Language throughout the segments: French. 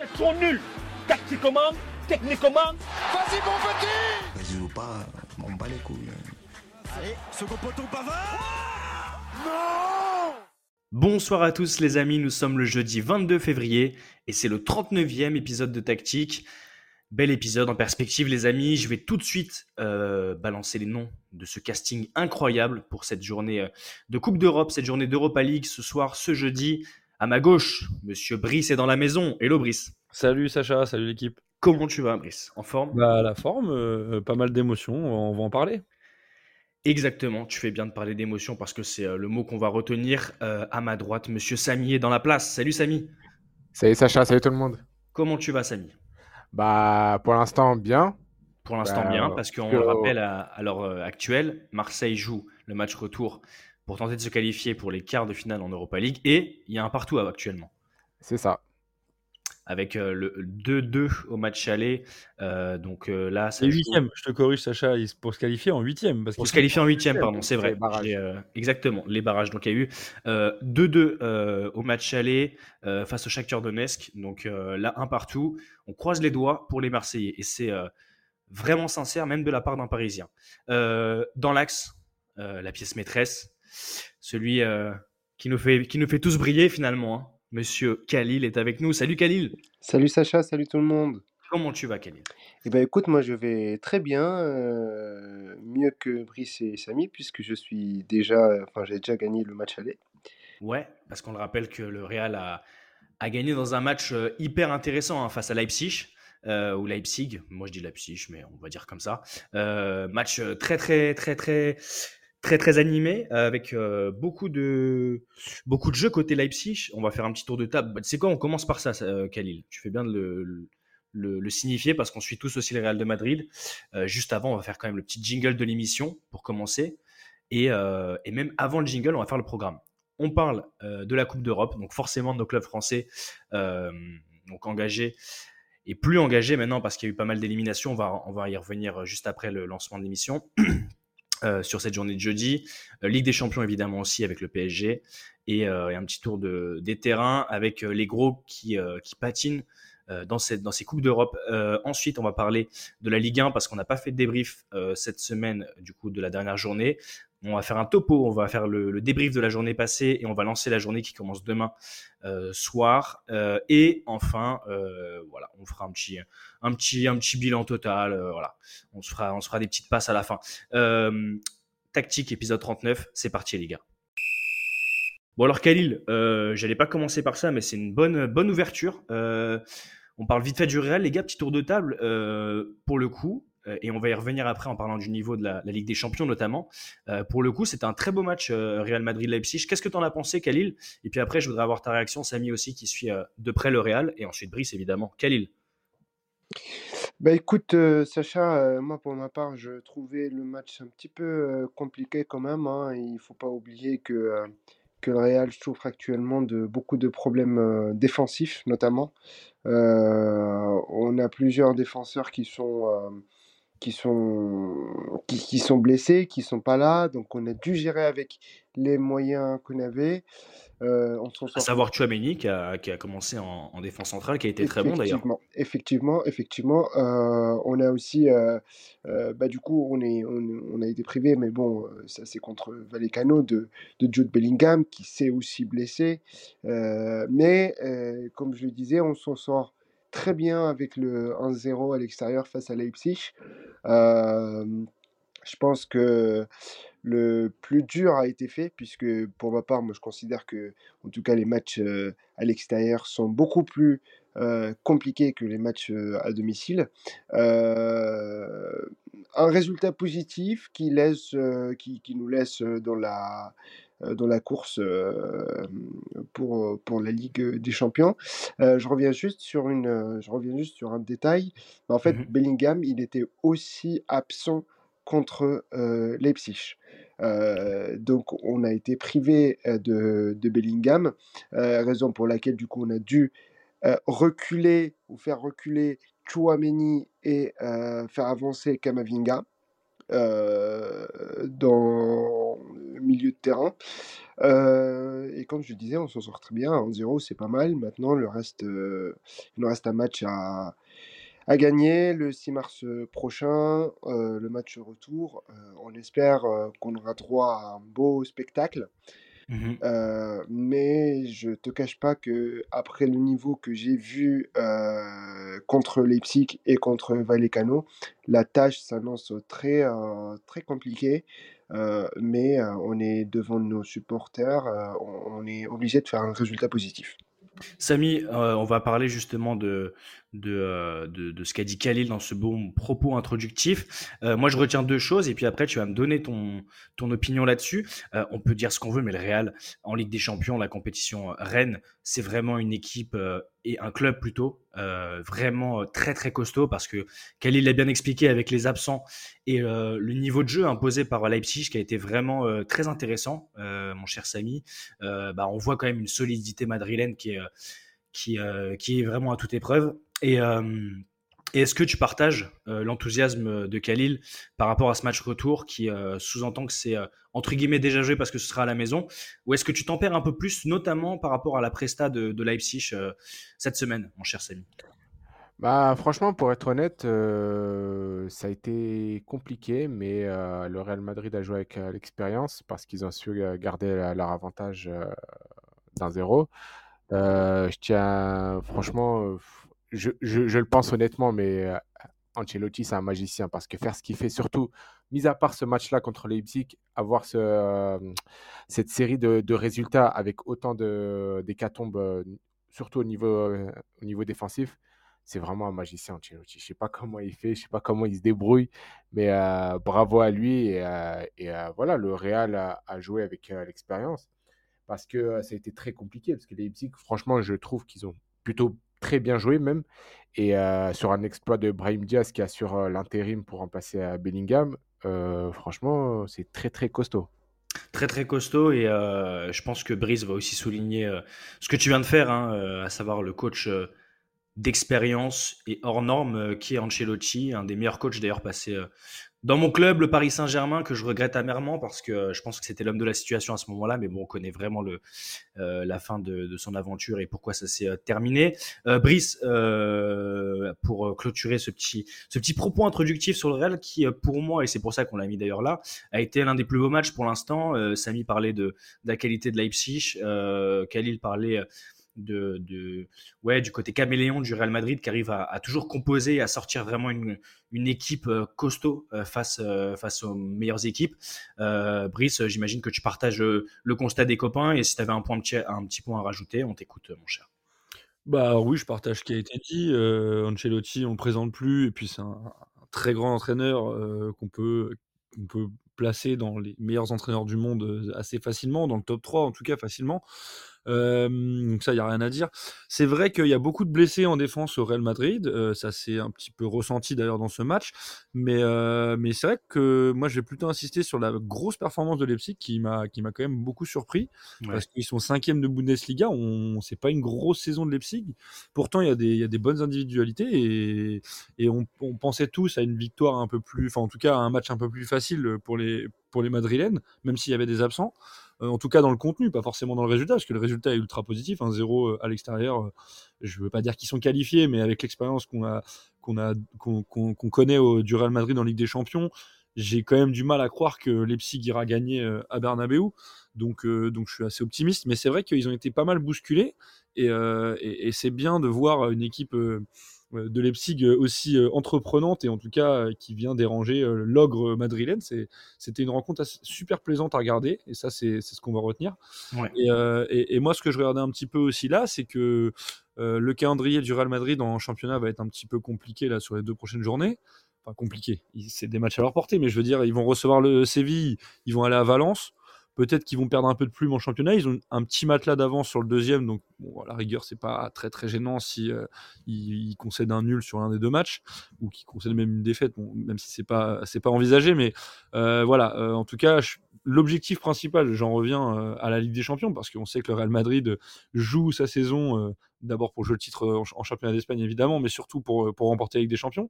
Ils sont nuls Tactiquement, techniquement. Vas-y, mon petit Vas-y ou pas, on bat les couilles. Allez, second poteau Pavard Non Bonsoir à tous les amis, nous sommes le jeudi 22 février et c'est le 39e épisode de Tactique. Bel épisode en perspective les amis, je vais tout de suite euh, balancer les noms de ce casting incroyable pour cette journée euh, de Coupe d'Europe, cette journée d'Europa League ce soir, ce jeudi. À ma gauche, Monsieur Brice est dans la maison. Hello Brice. Salut Sacha, salut l'équipe. Comment tu vas Brice? En forme? Bah la forme, euh, pas mal d'émotions, on va en parler. Exactement, tu fais bien de parler d'émotions parce que c'est le mot qu'on va retenir. à ma droite, Monsieur Samy est dans la place. Salut Samy. Salut Sacha, salut tout le monde. Comment tu vas Samy? Bah pour l'instant bien. Pour l'instant Bah, bien, parce qu'on que- le rappelle à, à l'heure euh, actuelle, Marseille joue le match retour pour tenter de se qualifier pour les quarts de finale en Europa League et il y a un partout actuellement. C'est ça. Avec euh, le 2-2 au match aller. euh, donc euh, là, ça huitième, je te corrige Sacha, pour se qualifier en huitième. Parce Pour se qualifier en huitième, pardon, c'est vrai. les euh, exactement, les barrages. Donc il y a eu euh, 2-2 euh, au match aller euh, face au Shakhtar Donetsk. Donc euh, là, un partout. On croise les doigts pour les Marseillais. Et c'est euh, vraiment sincère, même de la part d'un Parisien. Euh, dans l'axe, euh, la pièce maîtresse, celui euh, qui, nous fait, qui nous fait tous briller finalement. hein. Monsieur Khalil est avec nous. Salut Khalil. Salut Sacha, salut tout le monde. Comment tu vas Khalil? Eh ben écoute, moi je vais très bien, euh, mieux que Brice et Samy, puisque je suis déjà, enfin j'ai déjà gagné le match aller. Ouais, parce qu'on le rappelle que le Real a, a gagné dans un match euh, hyper intéressant hein, face à Leipzig. euh, ou Leipzig, moi je dis Leipzig, mais on va dire comme ça. Euh, match très très très très très très animé euh, avec euh, beaucoup de beaucoup de jeux côté Leipzig. On va faire un petit tour de table. Bah, quoi, on commence par ça, euh, Khalil. Tu fais bien de le, le, signifier parce qu'on suit tous aussi le Real de Madrid. Juste avant, on va faire quand même le petit jingle de l'émission pour commencer. Et, et même avant le jingle, on va faire le programme on parle de la Coupe d'Europe, donc forcément nos clubs français, donc engagés et plus engagés maintenant parce qu'il y a eu pas mal d'éliminations. On va, on va y revenir juste après le lancement de l'émission. euh, sur cette journée de jeudi. Euh, Ligue des Champions évidemment aussi avec le PSG et, euh, et un petit tour de, des terrains avec les gros qui, qui patinent dans, cette, dans ces Coupes d'Europe. Euh, ensuite, on va parler de la Ligue 1 parce qu'on n'a pas fait de débrief euh, cette semaine du coup de la dernière journée. On va faire un topo, on va faire le, débrief de la journée passée et on va lancer la journée qui commence demain euh, soir. Euh, et enfin, euh, voilà, on fera un petit, un petit, un petit bilan total. euh, voilà, on se fera, on se fera des petites passes à la fin. Euh, tactique épisode 39, c'est parti les gars. Bon alors Khalil, euh, j'allais pas commencer par ça, mais c'est une bonne, bonne ouverture. Euh, on parle vite fait du Real, les gars, petit tour de table euh, pour le coup, euh, et on va y revenir après en parlant du niveau de la, Ligue des Champions notamment. Pour le coup, c'était un très beau match Real Madrid-Leipzig. Qu'est-ce que tu en as pensé, Khalil? Et puis après, je voudrais avoir ta réaction, Samy aussi, qui suit de près le Real, et ensuite Brice évidemment. Khalil. Bah écoute Sacha, moi pour ma part je trouvais le match un petit peu compliqué quand même. hein. Il faut pas oublier que, que le Real souffre actuellement de beaucoup de problèmes euh, défensifs notamment. Euh, on a plusieurs défenseurs qui sont, euh, qui sont, qui, qui sont blessés, qui sont pas là, donc on a dû gérer avec les moyens qu'on avait. Euh, on À savoir Chouameni qui a, qui a commencé en, en défense centrale, qui a été très bon d'ailleurs. Effectivement, effectivement, effectivement. Euh, on a aussi, euh, euh, bah, du coup, on, est, on, on a été privé, mais bon, euh, ça c'est contre Vallecano de, de Jude Bellingham qui s'est aussi blessé. Mais comme je le disais, on s'en sort très bien avec le 1-0 à l'extérieur face à Leipzig. Je pense que le plus dur a été fait, puisque pour ma part, moi je considère que, en tout cas, les matchs euh, à l'extérieur sont beaucoup plus euh, compliqués que les matchs euh, à domicile. Un résultat positif qui, laisse, qui, nous laisse dans la, dans la course euh, pour, pour la Ligue des Champions. Euh, je, reviens juste sur une, euh, je reviens juste sur un détail. En fait, Mhm. Bellingham, il était aussi absent contre euh, Leipzig. Euh, donc on a été privé euh, de, de Bellingham, euh, raison pour laquelle du coup on a dû euh, reculer ou faire reculer Chouameni et euh, faire avancer Kamavinga. Euh, dans le milieu de terrain. Euh, et comme je disais, on s'en sort très bien. 1-0, c'est pas mal. Maintenant, le reste, euh, il nous reste un match à, à gagner le 6 mars prochain, le match retour. On espère qu'on aura droit à un beau spectacle. Mhm. Euh, mais je te cache pas que après le niveau que j'ai vu euh, contre Leipzig et contre Vallecano, la tâche s'annonce très euh, très compliquée. Euh, mais on est devant nos supporters, on, on est obligé de faire un résultat positif. Samy, euh, on va parler justement de, de, euh, de, de ce qu'a dit Khalil dans ce bon propos introductif. Euh, moi, je retiens deux choses et puis après, tu vas me donner ton, ton opinion là-dessus. Euh, on peut dire ce qu'on veut, mais le Real, en Ligue des Champions, la compétition Rennes, c'est vraiment une équipe et un club plutôt vraiment très très costaud parce que Khalil l'a bien expliqué avec les absents et le niveau de jeu imposé par Leipzig qui a été vraiment très intéressant, mon cher Samy. Bah, on voit quand même une solidité madrilène qui est, qui, qui est vraiment à toute épreuve. Et, euh, et est-ce que tu partages euh, l'enthousiasme de Khalil par rapport à ce match retour qui euh, sous-entend que c'est entre guillemets déjà joué parce que ce sera à la maison? Ou est-ce que tu tempères un peu plus, notamment par rapport à la presta de, Leipzig cette semaine, mon cher Samy? Bah, franchement, pour être honnête, ça a été compliqué, mais le Real Madrid a joué avec l'expérience parce qu'ils ont su garder leur avantage d'un zéro. Je tiens, franchement, je, le pense honnêtement, mais euh, Ancelotti, c'est un magicien parce que faire ce qu'il fait, surtout, mis à part ce match-là contre Leipzig, avoir euh, cette série de, résultats avec autant d'hécatombes, euh, surtout au niveau, au niveau défensif, c'est vraiment un magicien, Ancelotti. Je sais pas comment il fait, je sais pas comment il se débrouille, mais bravo à lui. Et, voilà, le Real a, a joué avec l'expérience parce que ça a été très compliqué. Parce que les Leipzig, franchement, je trouve qu'ils ont plutôt très bien joué même. Et sur un exploit de Brahim Diaz qui assure l'intérim pour remplacer euh, Bellingham, euh, franchement, c'est très très costaud. Très très costaud et je pense que Brice va aussi souligner ce que tu viens de faire, hein, à savoir le coach d'expérience et hors norme qui est Ancelotti, un des meilleurs coachs d'ailleurs passé dans mon club, le Paris Saint-Germain, que je regrette amèrement parce que euh, je pense que c'était l'homme de la situation à ce moment-là, mais bon, on connaît vraiment le, euh, la fin de, de son aventure et pourquoi ça s'est euh, terminé. Euh, Brice, euh, pour clôturer ce petit, ce petit propos introductif sur le Real, qui pour moi, et c'est pour ça qu'on l'a mis d'ailleurs là, a été l'un des plus beaux matchs pour l'instant. Samy parlait de, de la qualité de Leipzig, Khalil parlait de, ouais, du côté caméléon du Real Madrid qui arrive à, toujours composer et à sortir vraiment une, une équipe euh, costaud euh, face, euh, face aux meilleures équipes. Brice, j'imagine que tu partages le constat des copains et si tu avais un, point, un petit point à rajouter, on t'écoute, mon cher. Bah oui, je partage ce qui a été dit. Ancelotti, on le présente plus, et puis c'est un, très grand entraîneur qu'on peut, peut placer dans les meilleurs entraîneurs du monde assez facilement, dans le top 3 en tout cas facilement. Donc ça, il n'y a rien à dire. C'est vrai qu'il y a beaucoup de blessés en défense au Real Madrid. ça s'est un petit peu ressenti d'ailleurs dans ce match. Mais, mais c'est vrai que moi, je vais plutôt insister sur la grosse performance de Leipzig qui m'a qui m'a quand même beaucoup surpris. Ouais. Parce qu'ils sont cinquième de Bundesliga. On, c'est pas une grosse saison de Leipzig. Pourtant, il y a des, il y a des bonnes individualités et, et on, on pensait tous à une victoire un peu plus, enfin en tout cas à un match un peu plus facile pour les, pour les Madrilènes, même s'il y avait des absents. Euh, en tout cas dans le contenu, pas forcément dans le résultat, parce que le résultat est ultra positif. Un 0 à l'extérieur, euh, je veux pas dire qu'ils sont qualifiés, mais avec l'expérience qu'on a, qu'on a, qu'on, connaît au, du Real Madrid en Ligue des Champions, j'ai quand même du mal à croire que Leipzig ira gagner euh, à Bernabeu. Donc, euh, donc je suis assez optimiste. Mais c'est vrai qu'ils ont été pas mal bousculés. Et, euh, c'est bien de voir une équipe euh, de Leipzig aussi euh, entreprenante et en tout cas euh, qui vient déranger euh, l'ogre madrilène. C'était une rencontre assez- super plaisante à regarder. Et ça, c'est, ce qu'on va retenir. Ouais. Et, euh, et, et moi, ce que je regardais un petit peu aussi là, c'est que euh, le calendrier du Real Madrid en championnat va être un petit peu compliqué là sur les deux prochaines journées. Enfin, compliqué. C'est des matchs à leur portée, mais je veux dire, ils vont recevoir le Séville, ils vont aller à Valence. Peut-être qu'ils vont perdre un peu de plume en championnat. Ils ont un petit matelas d'avance sur le deuxième, donc la rigueur, c'est pas très gênant si euh, ils, concèdent un nul sur l'un des deux matchs ou qu'ils concèdent même une défaite, même si c'est pas pas envisagé. Mais euh, voilà, euh, en tout cas, je- l'objectif principal, j'en reviens à la Ligue des Champions parce qu'on sait que le Real Madrid joue sa saison d'abord pour jouer le titre en, championnat d'Espagne évidemment, mais surtout pour, pour remporter la Ligue des Champions.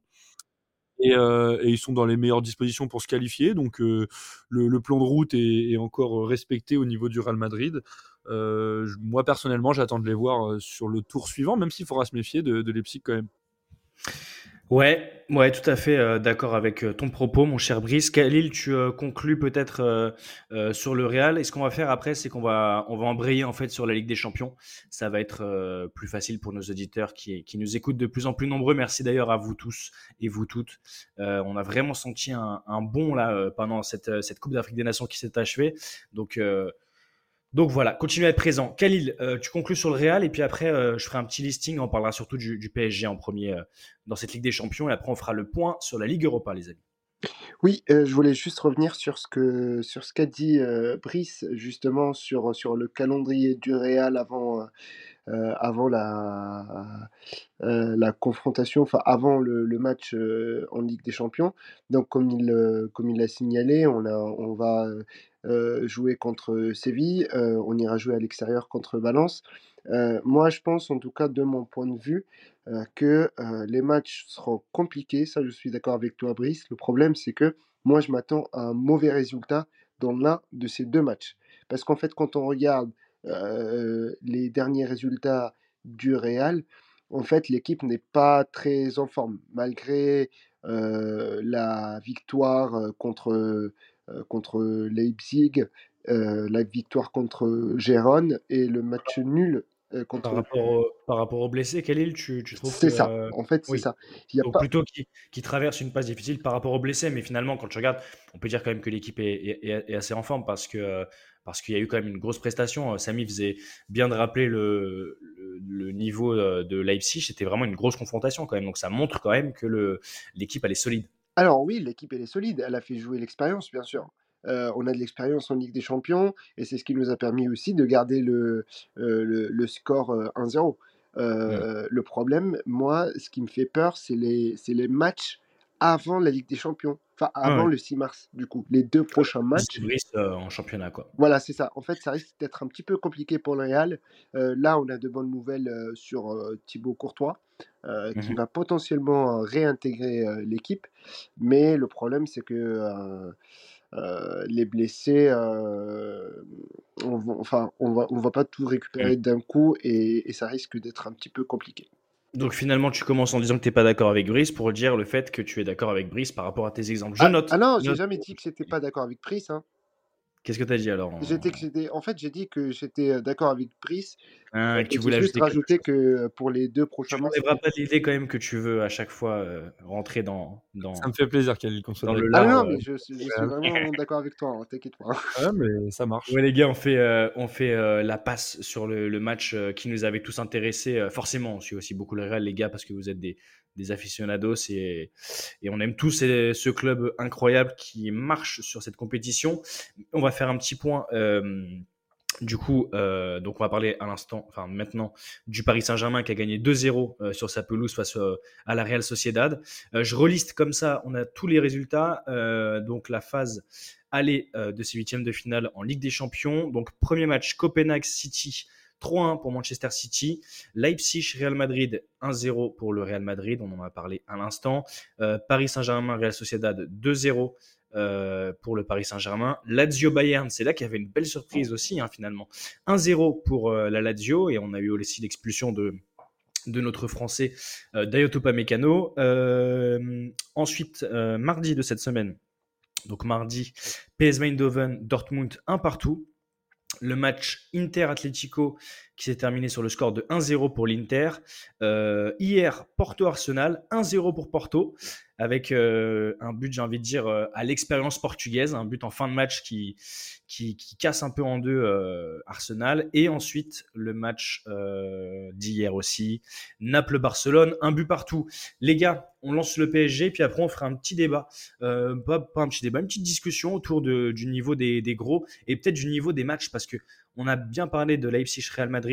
Et, euh, et, ils sont dans les meilleures dispositions pour se qualifier. Donc euh, le, plan de route est, est, encore respecté au niveau du Real Madrid. Euh, moi personnellement, j'attends de les voir sur le tour suivant, même s'il faudra se méfier de, de Leipzig quand même. Ouais, ouais, tout à fait euh, d'accord avec euh, ton propos, mon cher Brice. Khalil, tu euh, conclus peut-être sur le Real. Et ce qu'on va faire après, c'est qu'on va, on va embrayer en fait sur la Ligue des Champions. Ça va être plus facile pour nos auditeurs qui, qui nous écoutent de plus en plus nombreux. Merci d'ailleurs à vous tous et vous toutes. on a vraiment senti un, un bond là pendant cette, cette Coupe d'Afrique des Nations qui s'est achevée. Donc donc voilà, continuez à être présent. Khalil, euh, tu conclus sur le Real et puis après, euh, je ferai un petit listing. On parlera surtout du, PSG en premier euh, dans cette Ligue des Champions et après, on fera le point sur la Ligue Europa, les amis. Oui, je voulais juste revenir sur ce que sur ce qu'a dit Brice justement sur sur le calendrier du Real avant avant la, la confrontation, enfin avant le, le match en Ligue des Champions. Donc comme il comme il l'a signalé, on a on va jouer contre Séville, on ira jouer à l'extérieur contre Valence. moi, je pense, en tout cas de mon point de vue, que les matchs seront compliqués. Ça, je suis d'accord avec toi, Brice. Le problème, c'est que moi, je m'attends à un mauvais résultat dans l'un de ces deux matchs. Parce qu'en fait, quand on regarde les derniers résultats du Real, en fait, l'équipe n'est pas très en forme, malgré la victoire contre, contre Leipzig, la victoire contre Gérone et le match nul contre. Par rapport, au, par rapport aux blessés, Khalil, tu, tu trouves C'est ça, en fait, c'est oui. ça. Il y a pas... plutôt qui, qui, traverse une passe difficile par rapport aux blessés, mais finalement, quand tu regardes, on peut dire quand même que l'équipe est, est, est, assez en forme parce que parce qu'il y a eu quand même une grosse prestation. Euh, Samy faisait bien de rappeler le, le, le niveau euh, de Leipzig. C'était vraiment une grosse confrontation quand même. Donc ça montre quand même que l'équipe, elle est solide. Alors oui, l'équipe, elle est solide. Elle a fait jouer l'expérience, bien sûr. Euh, on a de l'expérience en Ligue des Champions et c'est ce qui nous a permis aussi de garder le, euh, le, le, score 1-0. Euh, mmh. Le problème, moi, ce qui me fait peur, c'est les, les matchs avant la Ligue des Champions. Enfin, avant ouais. le 6 mars, du coup. Les deux prochains matchs. Euh, en championnat, quoi. Voilà, c'est ça. En fait, ça risque d'être un petit peu compliqué pour le Real. Euh, là, on a de bonnes nouvelles euh, sur Thibaut Courtois, qui va potentiellement réintégrer l'équipe. Mais le problème, c'est que. les blessés, on va, enfin, on va, on va pas tout récupérer d'un coup et, et ça risque d'être un petit peu compliqué. Donc finalement, tu commences en disant que tu n'es pas d'accord avec Brice pour dire le fait que tu es d'accord avec Brice par rapport à tes exemples. Je ah, note. Ah non, j'ai jamais dit que j'étais pas d'accord avec Brice. Hein. Qu'est-ce que tu as dit alors j'étais, j'étais, En fait, j'ai dit que j'étais d'accord avec Brice. Ah, tu voulais juste rajouter que pour les deux prochains matchs. Tu n'enlèveras pas l'idée quand même que tu veux à chaque fois euh, rentrer dans, dans. Ça me fait plaisir qu'elle soit dans le Ah non, mais je, je suis vraiment d'accord avec toi, hein, t'inquiète pas. Ouais, mais ça marche. Ouais, les gars, on fait, euh, on fait euh, la passe sur le, le match qui nous avait tous intéressés. forcément, on suit aussi beaucoup le Real, les gars, parce que vous êtes des, des aficionados et, on aime tous ce club incroyable qui marche sur cette compétition. On va faire un petit point. Euh, du coup, euh, donc on va parler à l'instant, enfin maintenant, du Paris Saint-Germain qui a gagné 2-0 euh, sur sa pelouse face à la Real Sociedad. Je reliste comme ça, on a tous les résultats. Donc la phase aller de ces huitièmes de finale en Ligue des Champions. Donc premier match Copenhague City 3-1 pour Manchester City. Leipzig, Real Madrid, 1-0 pour le Real Madrid. On en a parlé à l'instant. Euh, Paris Saint-Germain, Real Sociedad, 2-0 euh, pour le Paris Saint-Germain. Lazio Bayern, c'est là qu'il y avait une belle surprise aussi, hein, finalement. 1-0 pour euh, la Lazio. Et on a eu aussi l'expulsion de notre français euh, ensuite, mardi de cette semaine, donc mardi, PS Eindhoven, Dortmund, un partout le match Inter-Atlético qui s'est terminé sur le score de 1-0 pour l'Inter. Euh, hier, Porto-Arsenal, 1-0 pour Porto, avec euh, un but, j'ai envie de dire, euh, à l'expérience portugaise, un but en fin de match qui, qui, casse un peu en deux Arsenal. Et ensuite, le match d'hier aussi, Naples-Barcelone, un but partout. Les gars, on lance le PSG, puis après on fera un petit débat, pas, pas, un petit débat, une petite discussion autour du niveau des, des gros et peut-être du niveau des matchs, parce que on a bien parlé de Leipzig-Real Madrid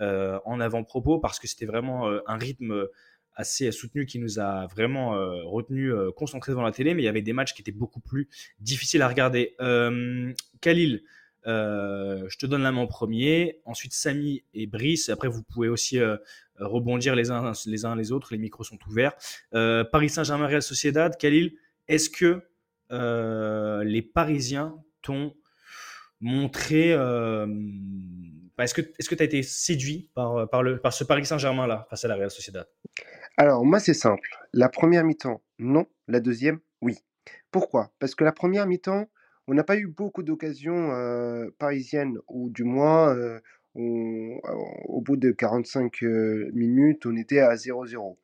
euh, en avant-propos, parce que c'était vraiment euh, un rythme assez soutenu qui nous a vraiment euh, retenu euh, concentrés devant la télé, mais il y avait des matchs qui étaient beaucoup plus difficiles à regarder. Euh, Khalil, je te donne la main en premier. Ensuite, Samy et Brice. Après, vous pouvez aussi rebondir les uns, les uns les autres. Les micros sont ouverts. Paris Saint-Germain, Real Sociedad. Khalil, est-ce que les Parisiens t'ont montré. Est-ce que tu as été séduit par, par ce Paris Saint-Germain-là face à la Real Sociedad? Alors, moi, c'est simple. La première mi-temps, non. La deuxième, oui. Pourquoi? Parce que la première mi-temps, on n'a pas eu beaucoup d'occasions parisiennes, ou du moins, au bout de 45 minutes, on était à 0-0.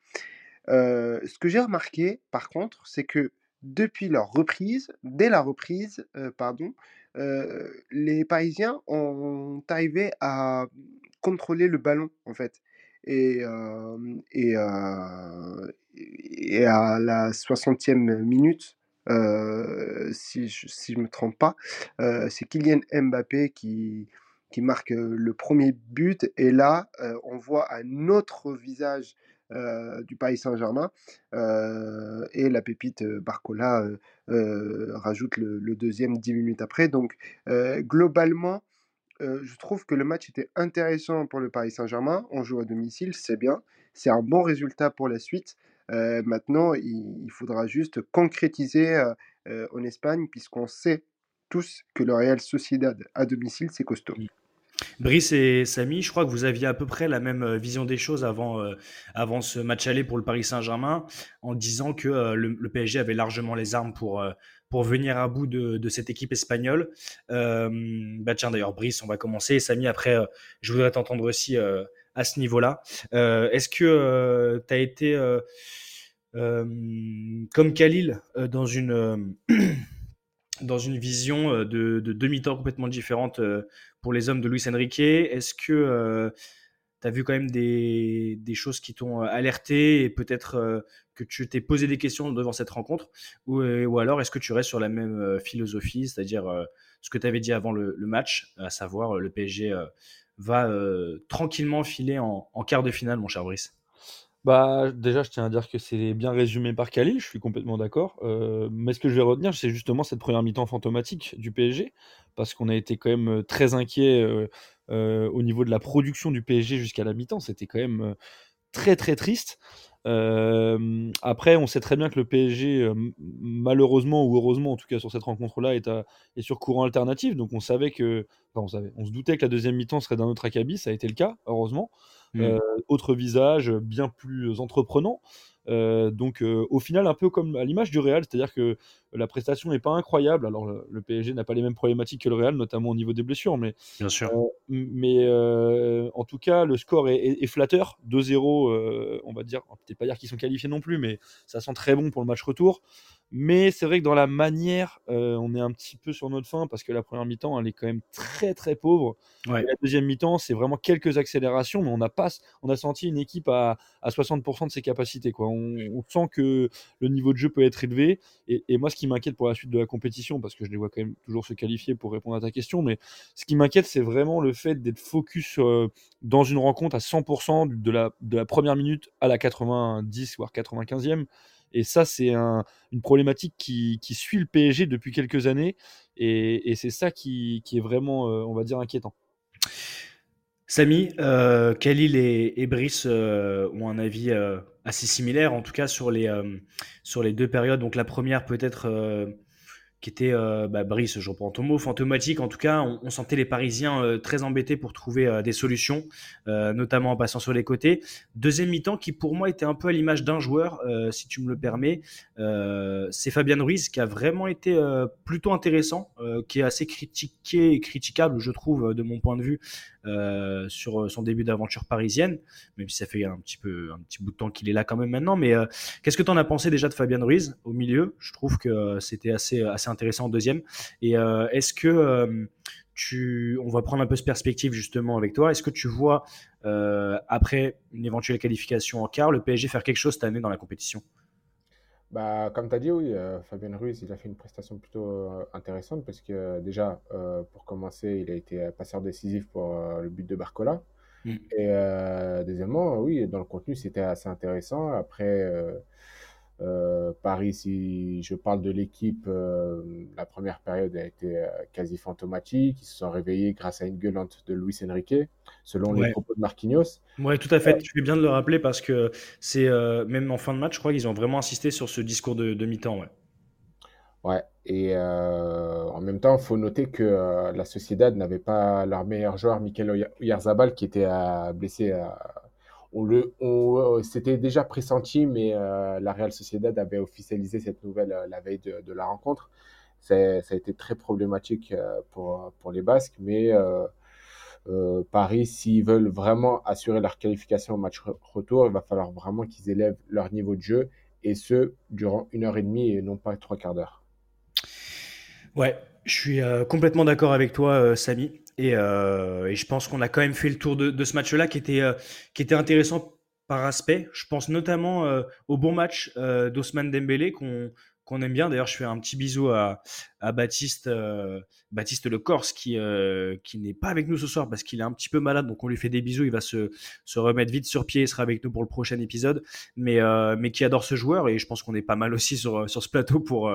ce que j'ai remarqué, par contre, c'est que depuis leur reprise, dès la reprise, pardon, les Parisiens ont arrivé à contrôler le ballon, en fait. Et, et, et à la 60e minute, si je ne me trompe pas, c'est Kylian Mbappé qui, qui marque le premier but. Et là, on voit un autre visage du Paris Saint-Germain. et la pépite Barcola rajoute le, deuxième dix minutes après. Donc, globalement, je trouve que le match était intéressant pour le Paris Saint-Germain. On joue à domicile, c'est bien. C'est un bon résultat pour la suite. maintenant, il, faudra juste concrétiser en Espagne, puisqu'on sait tous que le Real Sociedad à domicile, c'est costaud. Brice et Samy, je crois que vous aviez à peu près la même euh, vision des choses avant, euh, avant ce match aller pour le Paris Saint-Germain, en disant que euh, le, PSG avait largement les armes pour, pour venir à bout de, cette équipe espagnole. bah tiens, d'ailleurs, Brice, on va commencer. Samy, après, je voudrais t'entendre aussi à ce niveau-là. Est-ce que tu as été, comme Khalil, dans une... dans une vision de, de demi-temps complètement différente pour les hommes de Luis Enrique. Est-ce que euh, tu as vu quand même des, des choses qui t'ont euh, alerté et peut-être euh, que tu t'es posé des questions devant cette rencontre ou, ou alors est-ce que tu restes sur la même philosophie, c'est-à-dire ce que tu avais dit avant le, match, à savoir le PSG va tranquillement filer en, en quart de finale, mon cher Brice? Bah, déjà, je tiens à dire que c'est bien résumé par Khalil, je suis complètement d'accord. Euh, mais ce que je vais retenir, c'est justement cette première mi-temps fantomatique du PSG, parce qu'on a été quand même euh, très inquiet euh, au niveau de la production du PSG jusqu'à la mi-temps. C'était quand même très très triste. après, on sait très bien que le PSG, malheureusement ou heureusement, en tout cas sur cette rencontre-là, est, sur courant alternatif. Donc on savait que, enfin, on savait, on se doutait que la deuxième mi-temps serait d'un autre acabit. Ça a été le cas, heureusement. Mmh. Euh, autre visage, bien plus entreprenant. Euh, donc euh, au final un peu comme à l'image du Real, c'est-à-dire que la prestation n'est pas incroyable. Alors le, PSG n'a pas les mêmes problématiques que le Real, notamment au niveau des blessures, mais bien sûr. mais en tout cas le score est, flatteur, 2-0, on va dire, peut-être pas dire qu'ils sont qualifiés non plus, mais ça sent très bon pour le match retour. Mais c'est vrai que dans la manière, euh, on est un petit peu sur notre fin parce que la première mi-temps, elle est quand même très très pauvre. la deuxième mi-temps, c'est vraiment quelques accélérations, mais on a, pas, on a senti une équipe à, à 60% de ses capacités. Quoi. On, sent que le niveau de jeu peut être élevé. Et, moi, ce qui m'inquiète pour la suite de la compétition, parce que je les vois quand même toujours se qualifier pour répondre à ta question, mais ce qui m'inquiète, c'est vraiment le fait d'être focus euh, dans une rencontre à 100% de la, première minute à la 90 voire 95e. Et ça, c'est une problématique qui, suit le PSG depuis quelques années. Et, c'est ça qui, est vraiment, euh, on va dire, inquiétant. Samy, euh, Khalil et, Brice euh, ont un avis assez similaire, en tout cas sur les, sur les deux périodes. Donc la première peut-être qui était, euh, bah, Brice, je reprends ton mot, fantomatique. En tout cas, on, sentait les Parisiens euh, très embêtés pour trouver euh, des solutions, notamment en passant sur les côtés. Deuxième mi-temps qui, pour moi, était un peu à l'image d'un joueur, si tu me le permets. c'est Fabien Ruiz qui a vraiment été plutôt intéressant, qui est assez critiqué et critiquable, je trouve, de mon point de vue, sur son début d'aventure parisienne, même si ça fait un petit, peu, un petit bout de temps qu'il est là quand même maintenant. Mais qu'est-ce que tu en as pensé déjà de Fabien Ruiz au milieu? Je trouve que c'était assez, assez intéressant en deuxième. Et euh, est-ce que euh, tu, on va prendre un peu ce perspective justement avec toi. Est-ce que tu vois, euh, après une éventuelle qualification en quart, le PSG faire quelque chose cette année dans la compétition? Bah, comme tu as dit, oui, Fabien Ruiz, il a fait une prestation plutôt intéressante parce que déjà, pour commencer, il a été passeur décisif pour le but de Barcola. Mm. Et deuxièmement, oui, dans le contenu, c'était assez intéressant. Après, Euh, Paris, si je parle de l'équipe, euh, la première période a été euh, quasi fantomatique. Ils se sont réveillés grâce à une gueulante de Luis Enrique, selon les propos de Marquinhos. Ouais, tout à fait. Tu fais bien de le rappeler parce que c'est même en fin de match, je crois qu'ils ont vraiment insisté sur ce discours de, de mi-temps. Ouais. Ouais. Et en même temps, il faut noter que la Sociedad n'avait pas leur meilleur joueur, Mikel Oya- Oyarzabal, qui était blessé. euh, on c'était déjà pressenti, mais euh, la Real Sociedad avait officialisé cette nouvelle euh, la veille de, la rencontre. Ça a été très problématique euh, pour, les Basques, mais Paris, s'ils veulent vraiment assurer leur qualification au match re- retour, il va falloir vraiment qu'ils élèvent leur niveau de jeu, et ce, durant une heure et demie et non pas trois quarts d'heure. Ouais, je suis complètement d'accord avec toi, Samy. Et, euh, et je pense qu'on a quand même fait le tour de, ce match-là qui était, euh, qui était intéressant par aspect. Je pense notamment euh, au bon match d'Ousmane Dembélé qu'on qu'on aime bien. D'ailleurs, je fais un petit bisou à, à Baptiste, euh, Baptiste Le Corse qui, euh, qui n'est pas avec nous ce soir parce qu'il est un petit peu malade. Donc, on lui fait des bisous. Il va se, se remettre vite sur pied. Il sera avec nous pour le prochain épisode. Mais, euh, mais qui adore ce joueur. Et je pense qu'on est pas mal aussi sur, sur ce plateau pour,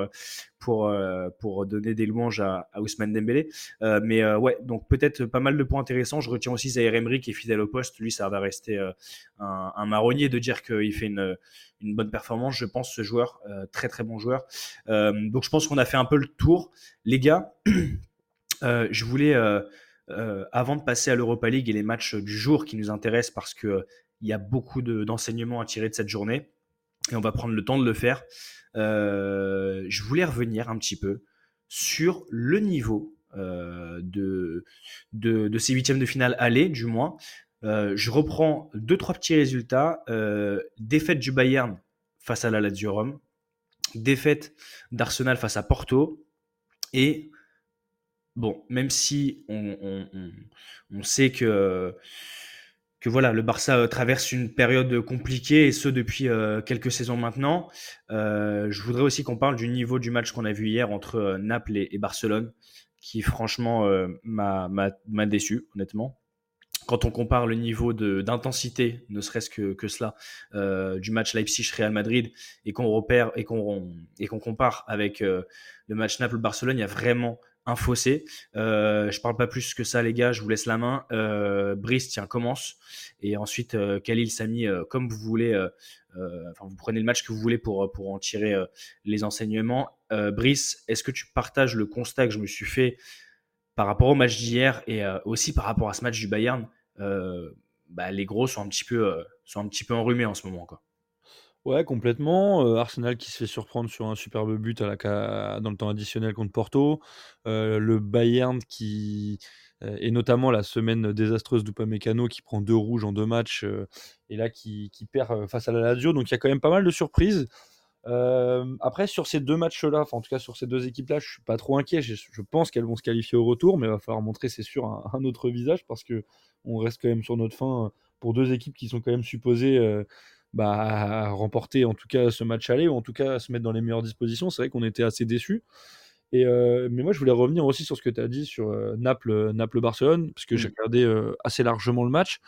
pour, pour donner des louanges à, à Ousmane Dembélé. Mais ouais, donc peut-être pas mal de points intéressants. Je retiens aussi Zaire Emery qui est fidèle au poste. Lui, ça va rester un, marronnier de dire qu'il fait une, une bonne performance, je pense, ce joueur. Très très bon joueur. Euh, donc je pense qu'on a fait un peu le tour. Les gars, euh, je voulais, euh, avant de passer à l'Europa League et les matchs du jour qui nous intéressent parce que il y a beaucoup de- d'enseignements à tirer de cette journée et on va prendre le temps de le faire. Je voulais revenir un petit peu sur le niveau de, de, de ces huitièmes de finale aller, du moins. Je reprends deux, trois petits résultats. Défaite du Bayern face à la Lazio Rome. Défaite d'Arsenal face à Porto. Et bon, même si on, sait que, voilà, le Barça euh, traverse une période compliquée, et ce depuis euh, quelques saisons maintenant, euh, je voudrais aussi qu'on parle du niveau du match qu'on a vu hier entre Naples et, et Barcelone, qui franchement m'a déçu, honnêtement. Quand on compare le niveau d'intensité, ne serait-ce que, que cela, euh, du match Leipzig-Real Madrid, et qu'on repère et qu'on compare avec euh, le match Naples-Barcelone, il y a vraiment un fossé. Euh, je parle pas plus que ça, les gars. Je vous laisse la main. Euh, Brice, tiens, commence. Et ensuite, Khalil, Samy, comme vous voulez. Enfin, vous prenez le match que vous voulez pour pour en tirer les enseignements. Brice, est-ce que tu partages le constat que je me suis fait par rapport au match d'hier et euh, aussi par rapport à ce match du Bayern euh, bah, Les gros sont un petit peu euh, sont enrhumés en ce moment, quoi. Ouais, complètement. Arsenal qui se fait surprendre sur un superbe but dans le temps additionnel contre Porto. Le Bayern qui. et notamment la semaine désastreuse d'Upamecano qui prend deux rouges en deux matchs et là qui, perd face à la Lazio. Donc il y a quand même pas mal de surprises. Euh, après, sur ces deux matchs-là, enfin en tout cas sur ces deux équipes-là, je suis pas trop inquiet. Je, je pense qu'elles vont se qualifier au retour, mais il va falloir montrer, c'est sûr, un, un autre visage parce que on reste quand même sur notre fin euh, pour deux équipes qui sont quand même supposées euh, bah, remporter en tout cas ce match aller ou en tout cas se mettre dans les meilleures dispositions. C'est vrai qu'on était assez déçus. Et euh, mais moi, je voulais revenir aussi sur ce que tu as dit sur Naples, Naples-Barcelone, parce que j'ai Mm. regardé assez largement le match.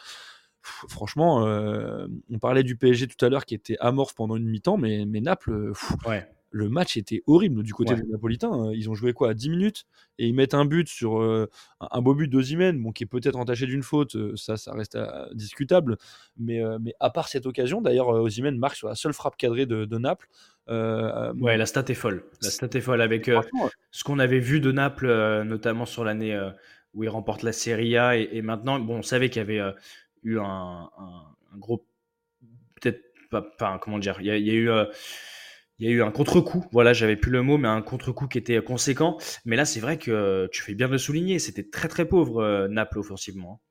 Pff, Franchement, euh, on parlait du PSG tout à l'heure qui était amorphe pendant une mi-temps, mais, mais Naples, euh, pff, Ouais. le match était horrible du côté Ouais. des Napolitains. Euh, Ils ont joué quoi à 10 minutes et ils mettent un but sur euh, un beau but bon, qui est peut-être entaché d'une faute, ça, ça reste discutable. Mais, euh, mais à part cette occasion, d'ailleurs, Osimhen marque sur la seule frappe cadrée de, de Naples. Euh, Ouais, la stat est folle. La stat est folle avec ce qu'on avait vu de Naples, notamment sur l'année où ils remportent la Serie A. Et, et maintenant, bon, on savait qu'il y avait eu un, gros. Peut-être pas. Comment dire Il y a, eu. euh, il y a eu un contre-coup, voilà, j'avais plus le mot, mais un contre-coup qui était conséquent. Mais là, c'est vrai que tu fais bien de le souligner, c'était très très pauvre euh, Naples offensivement.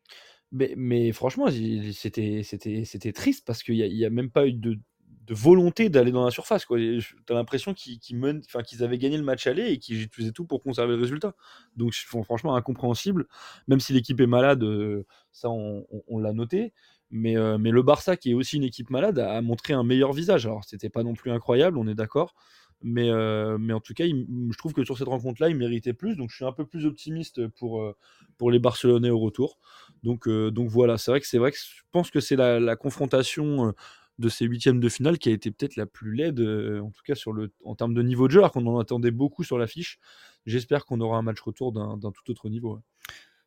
Mais, mais franchement, c'était triste parce qu'il n'y a même pas eu de, de volonté d'aller dans la surface. Tu as l'impression qu'ils enfin, qu'ils avaient gagné le match aller et qu'ils faisaient tout pour conserver le résultat. Donc, fr- franchement, incompréhensible. Même si l'équipe est malade, euh, ça, on, l'a noté. Mais, euh, mais le Barça, qui est aussi une équipe malade, a, montré un meilleur visage. Alors, c'était pas non plus incroyable, on est d'accord. Mais, euh, mais en tout cas, je trouve que sur cette rencontre-là, il méritait plus. Donc, je suis un peu plus optimiste pour, pour les Barcelonais au retour. Donc, donc voilà, c'est vrai que c'est vrai que je pense que c'est la, confrontation de ces huitièmes de finale qui a été peut-être la plus laide, euh, en tout cas sur le, en termes de niveau de jeu, alors qu'on en attendait beaucoup sur l'affiche. J'espère qu'on aura un match retour d'un tout autre niveau.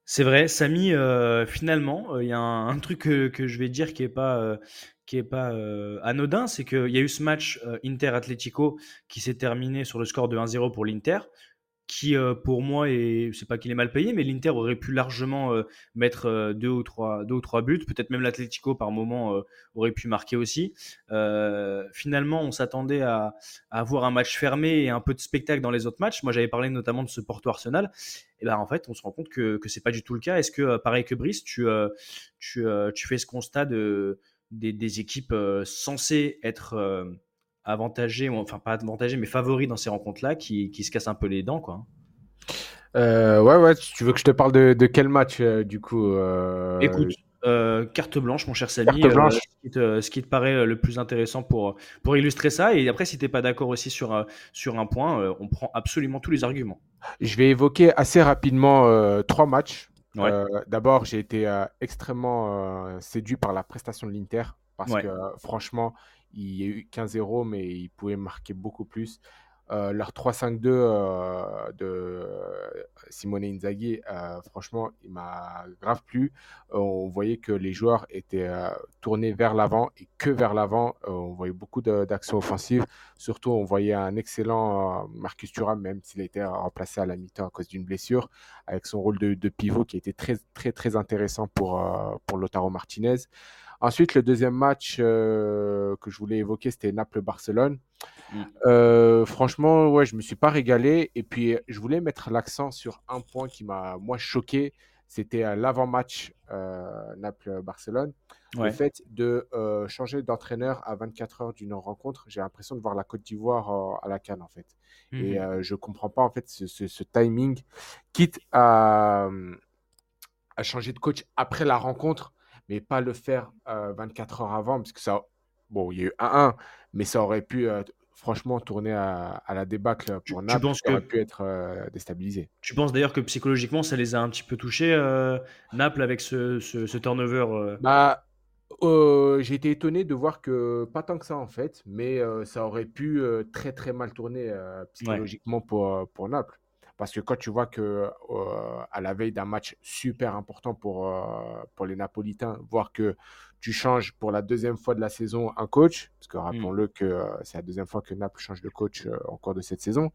C'est vrai, Samy, euh, finalement, euh, il y a un, truc que, je vais dire qui est pas, qui est pas anodin, c'est qu'il y a eu ce match Inter-Atlético qui s'est terminé sur le score de 1-0 pour l'Inter, qui euh, pour moi, est, c'est pas qu'il est mal payé, mais l'Inter aurait pu largement euh, mettre euh, deux, ou trois, deux ou trois buts, peut-être même l'Atlético par moment euh, aurait pu marquer aussi. Finalement, on s'attendait à, avoir un match fermé et un peu de spectacle dans les autres matchs. Moi, j'avais parlé notamment de ce Porto Arsenal. Et ben en fait, on se rend compte que que c'est pas du tout le cas. Est-ce que pareil que Brice, tu tu, tu fais ce constat de des, équipes censées être avantagées, ou enfin pas avantagées, mais favoris dans ces rencontres-là, qui, qui se cassent un peu les dents, quoi. Euh, ouais, ouais, tu veux que je te parle de, de quel match euh, du coup euh, Écoute, carte blanche, mon cher Samy. Carte blanche. ce, qui te, ce qui te paraît le plus intéressant pour, pour illustrer ça. Et après, si t'es pas d'accord aussi sur, sur un point, on prend absolument tous les arguments. Je vais évoquer assez rapidement trois matchs. Ouais. D'abord, j'ai été extrêmement séduit par la prestation de l'Inter parce Ouais. que franchement, il y a eu 15-0, mais ils pouvaient marquer beaucoup plus. Euh, leur 3-5-2 euh, de Simone Inzaghi, euh, franchement, il m'a grave plu. Euh, on voyait que les joueurs étaient euh, tournés vers l'avant et que vers l'avant. Euh, on voyait beaucoup d'actions offensives. Surtout, on voyait un excellent euh, Marcus Thuram, même s'il a été remplacé à la mi-temps à cause d'une blessure, avec son rôle de, pivot qui était très, très, très intéressant pour, euh, pour Lautaro Martinez. Ensuite, le deuxième match euh, que je voulais évoquer, c'était Naples-Barcelone. Mm. Euh, franchement, ouais, je me suis pas régalé. Et puis, je voulais mettre l'accent sur un point qui m'a, moi, choqué. C'était l'avant-match euh, Naples-Barcelone. Ouais. Le fait de changer d'entraîneur à 24 heures d'une rencontre, j'ai l'impression de voir la Côte d'Ivoire à la canne, en fait. Et Mhm. je comprends pas, en fait, ce, ce- ce timing. Quitte à, à changer de coach après la rencontre, mais pas le faire euh, 24 heures avant, parce que ça, bon, il y a eu 1-1, mais ça aurait pu, euh, franchement, tourner à, à la débâcle Tu, pour tu Naples, penses qui aurait que pu être euh, déstabilisé. tu penses d'ailleurs que psychologiquement ça les a un petit peu touchés euh, Naples avec ce, ce, ce turnover euh, Bah, euh, j'ai été étonné de voir que pas tant que ça en fait, mais euh, ça aurait pu euh, très très mal tourner euh, psychologiquement pour, euh, pour Naples. Parce que quand tu vois que euh, à la veille d'un match super important pour, euh, pour les Napolitains, voir que tu changes pour la deuxième fois de la saison un coach, parce que rappelons-le que euh, c'est la deuxième fois que Naples change de coach au cours de cette saison,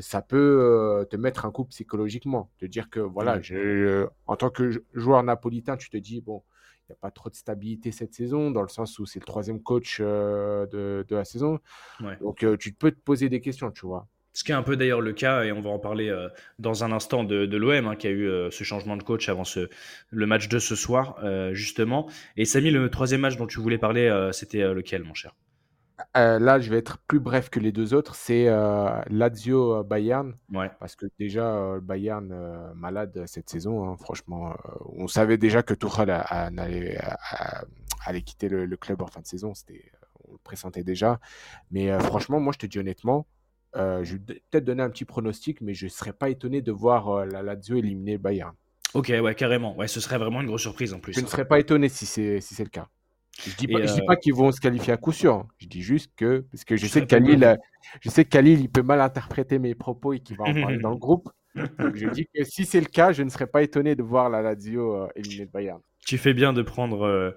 ça peut te mettre un coup psychologiquement, te dire que voilà, je- en tant que joueur napolitain, tu te dis bon, il n'y a pas trop de stabilité cette saison, dans le sens où c'est le troisième coach euh, de, de la saison. Ouais. Donc, euh, tu peux te poser des questions, tu vois. Ce qui est un peu d'ailleurs le cas, et on va en parler euh, dans un instant de, de l'OM, hein, qui a eu euh, ce changement de coach avant ce, le match de ce soir, euh, justement. Et Samy, le troisième match dont tu voulais parler, c'était lequel, mon cher? Là, je vais être plus bref que les deux autres. C'est Lazio-Bayern. Ouais. Parce que déjà, Bayern malade cette saison, hein, franchement, on savait déjà que Tuchel allait, quitter le, le club en fin de saison, c'était, on le pressentait déjà. Mais euh, franchement, moi, je te dis honnêtement, euh, je vais peut-être donner un petit pronostic, mais je ne serais pas étonné de voir euh, la Lazio éliminer le Bayern. Ok, ouais, carrément. Ouais, ce serait vraiment une grosse surprise en plus. Je ne serais pas étonné si c'est si le cas. Je dis Et, pas, je dis euh, pas qu'ils vont se qualifier à coup sûr. hein. Je dis juste que parce que je sais que Khalil, je sais que Khalil, il peut mal interpréter mes propos et qu'il va en parler dans le groupe. Donc je dis que si c'est le cas, je ne serais pas étonné de voir la Lazio éliminer le Bayern. Tu fais bien de prendre euh,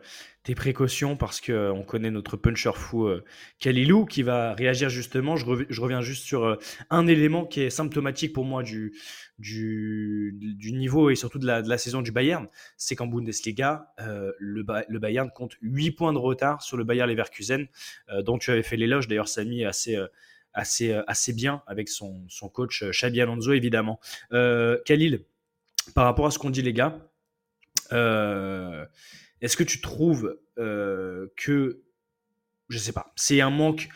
tes précautions parce que euh, on connaît notre puncher fou euh, Kalilou qui va réagir justement. Je, rev- je reviens juste sur un élément qui est symptomatique pour moi du, niveau et surtout de la, saison du Bayern. C'est qu'en Bundesliga, le, Ba- le Bayern compte 8 points de retard sur le Bayern Leverkusen, dont tu avais fait l'éloge d'ailleurs, Samy, assez. euh, Assez, bien avec son, coach Xabi Alonso évidemment. Khalil, par rapport à ce qu'on dit les gars, Est-ce que tu trouves euh, que, je sais pas, c'est un manque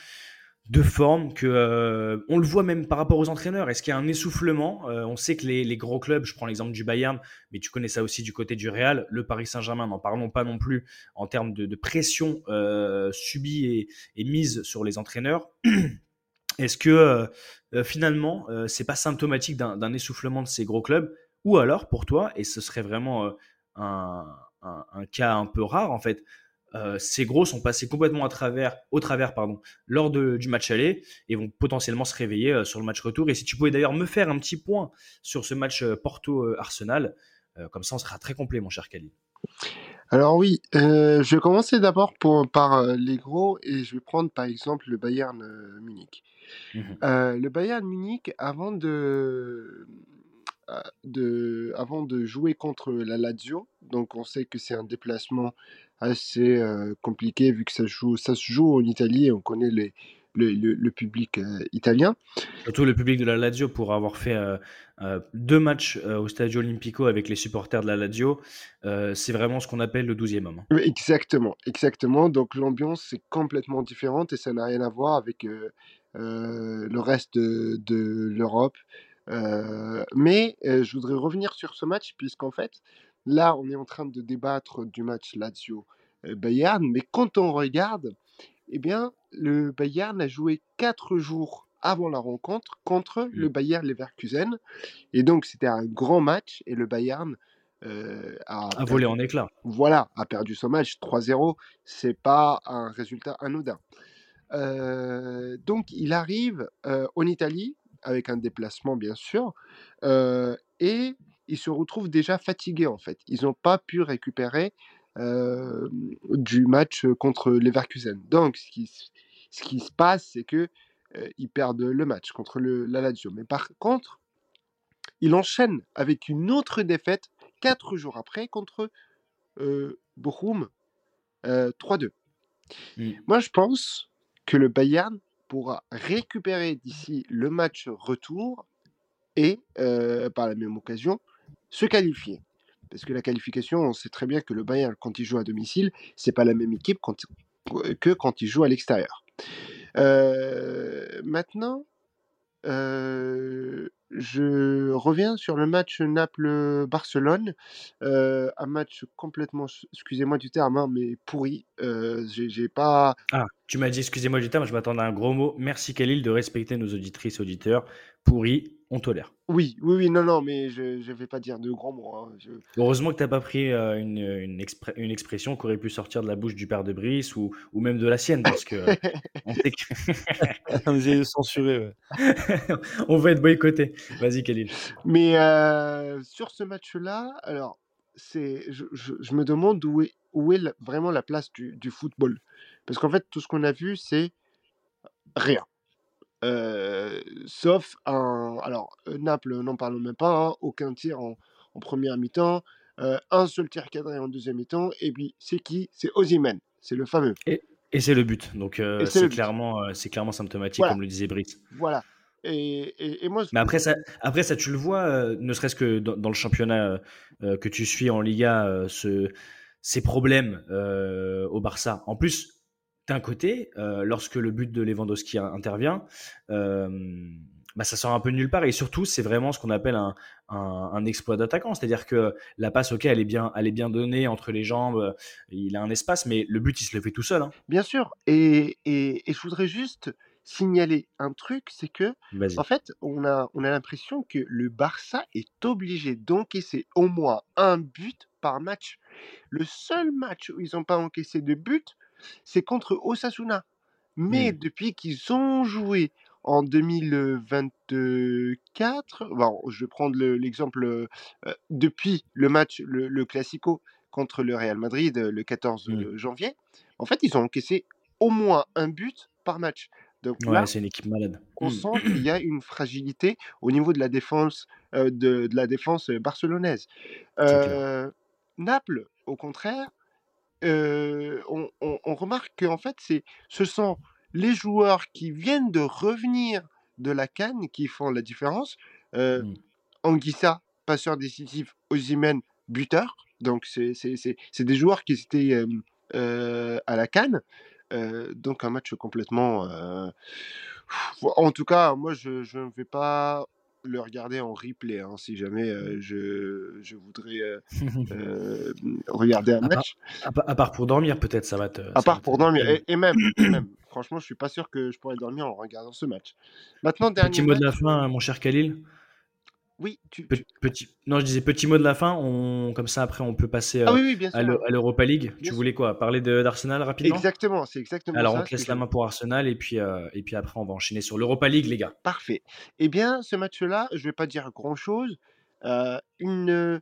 de forme que euh, on le voit même par rapport aux entraîneurs? Est-ce qu'il y a un essoufflement? Euh, On sait que les, gros clubs, je prends l'exemple du Bayern, mais tu connais ça aussi du côté du Real, le Paris Saint-Germain, n'en parlons pas non plus en termes de, pression euh, subie et, et mise sur les entraîneurs. Est-ce que euh, euh, finalement, euh, c'est pas symptomatique d'un essoufflement de ces gros clubs? Ou alors, pour toi, et ce serait vraiment euh, un, un- un cas un peu rare en fait, euh, ces gros sont passés complètement à travers, au travers pardon, lors de- du match aller et vont potentiellement se réveiller euh, sur le match retour. Et si tu pouvais d'ailleurs me faire un petit point sur ce match euh, Porto-Arsenal, comme ça on sera très complet, mon cher Khalil. Alors oui, je vais commencer d'abord pour- par les gros et je vais prendre par exemple le Bayern Munich. Euh, le Bayern Munich, avant de, de, avant de jouer contre la Lazio, donc on sait que c'est un déplacement assez euh, compliqué vu que ça, joue, ça se joue en Italie et on connaît les, le, le- le public euh, italien. Surtout le public de la Lazio pour avoir fait euh, euh, deux matchs euh, au Stadio Olimpico avec les supporters de la Lazio, euh, c'est vraiment ce qu'on appelle le 12e homme. hein. Exactement, exactement. Donc l'ambiance est complètement différente et ça n'a rien à voir avec euh, euh, le reste de, de l'Europe. Euh, mais euh, je voudrais revenir sur ce match puisqu'en fait, là, on est en train de débattre du match Lazio-Bayern, mais quand on regarde, eh bien, le Bayern a joué quatre jours avant la rencontre contre le Bayern Leverkusen. Et donc, c'était un grand match et le Bayern euh, a voler perdu en éclats. voilà, a perdu son match 3-0, c'est pas un résultat anodin. Euh, donc il arrive euh, en Italie avec un déplacement bien sûr euh, et ils se retrouvent déjà fatigués en fait. Ils n'ont pas pu récupérer euh, du match contre Leverkusen. Donc ce qui, ce qui se passe c'est que euh, ils perdent le match contre le, la Lazio. Mais par contre, il enchaîne avec une autre défaite quatre jours après contre Bochum euh, 3-2. Mm. Moi, je pense que le Bayern pourra récupérer d'ici le match retour et, euh, par la même occasion, se qualifier. Parce que la qualification, on sait très bien que le Bayern, quand il joue à domicile, c'est pas la même équipe que quand il joue à l'extérieur. Euh, maintenant, euh, je reviens sur le match Naples-Barcelone. Euh, un match complètement, excusez-moi du terme, hein, mais pourri. Euh, j'ai pas. Ah, tu m'as dit, excusez-moi du terme, je m'attendais à un gros mot. Merci Khalil de respecter nos auditrices, auditeurs. Pourri, on tolère. Oui, oui, oui, non, non, mais je ne vais pas dire de grands mots. hein, je- Heureusement que tu n'as pas pris euh, une, une, expr- une expression qui aurait pu sortir de la bouche du père de Brice ou, ou même de la sienne, parce que euh, on, sait que- J'ai censuré. ouais. on va être boycotté. Vas-y Khalil. Mais euh, sur ce match-là, alors, c'est, je, je- je me demande où est, où est la- vraiment la place du, du football. Parce qu'en fait, tout ce qu'on a vu, c'est rien. Euh, sauf un. Alors, Naples, n'en parlons même pas, hein, aucun tir en, en première mi-temps, euh, un seul tir cadré en deuxième mi-temps, et puis c'est qui? C'est Ozymen, c'est le fameux. Et c'est le but. Donc euh, c'est clairement, c'est clairement symptomatique, Voilà. comme le disait Brice. Voilà. Et, et, et moi, Mais après ça, après ça, tu le vois, ne serait-ce que dans, dans le championnat que tu suis en Liga, ce, ces problèmes au Barça. En plus, d'un côté, euh, lorsque le but de Lewandowski in- intervient, euh, bah, ça sort un peu de nulle part. Et surtout, c'est vraiment ce qu'on appelle un, un, un exploit d'attaquant. C'est-à-dire que la passe, ok, elle est bien, elle est bien donnée entre les jambes, euh, il a un espace, mais le but, il se le fait tout seul. hein. bien sûr. Et, et, et je voudrais juste signaler un truc, c'est que. En fait, on a, on a l'impression que le Barça est obligé d'encaisser au moins un but par match. Le seul match où ils n'ont pas encaissé de but, c'est contre Osasuna. Mais Hmm. depuis qu'ils ont joué en 2024, bon, je vais prendre le- l'exemple euh, depuis le match, le, le Classico contre le Real Madrid euh, le 14 Hmm. janvier, en fait, ils ont encaissé au moins un but par match. Donc là, c'est une équipe malade. on Hmm. sent qu'il y a une fragilité au niveau de la défense, euh, de, de la défense euh, barcelonaise. Euh, Naples, au contraire, euh, on, on- on remarque qu'en fait, c'est, ce sont les joueurs qui viennent de revenir de la canne qui font la différence. Euh, Mm. Anguissa, passeur décisif, Ozymen, buteur. Donc, c'est, c'est, c'est, c'est des joueurs qui étaient euh, à la canne. Euh, donc, un match complètement. En tout cas, moi, je ne vais pas le regarder en replay hein, si jamais euh, je, je voudrais euh, regarder un À part- match. À, pa- à part pour dormir, peut-être, ça va te. À part pour dormir. Et, et même, et même, franchement, je suis pas sûr que je pourrais dormir en regardant ce match. Maintenant, dernier Petit mot de la fin, mon cher Khalil. Oui, tu, Pe- tu- Petit, non, je disais petit mot de la fin. On, comme ça, après, on peut passer Ah euh, oui, oui, bien à l'Europa League. Tu voulais quoi Parler d'Arsenal rapidement? Exactement, c'est exactement Alors, ça on te laisse la main pour Arsenal et puis, euh, et puis après, on va enchaîner sur l'Europa League, les gars. Parfait. Eh bien, ce match-là, je vais pas dire grand-chose. Euh, une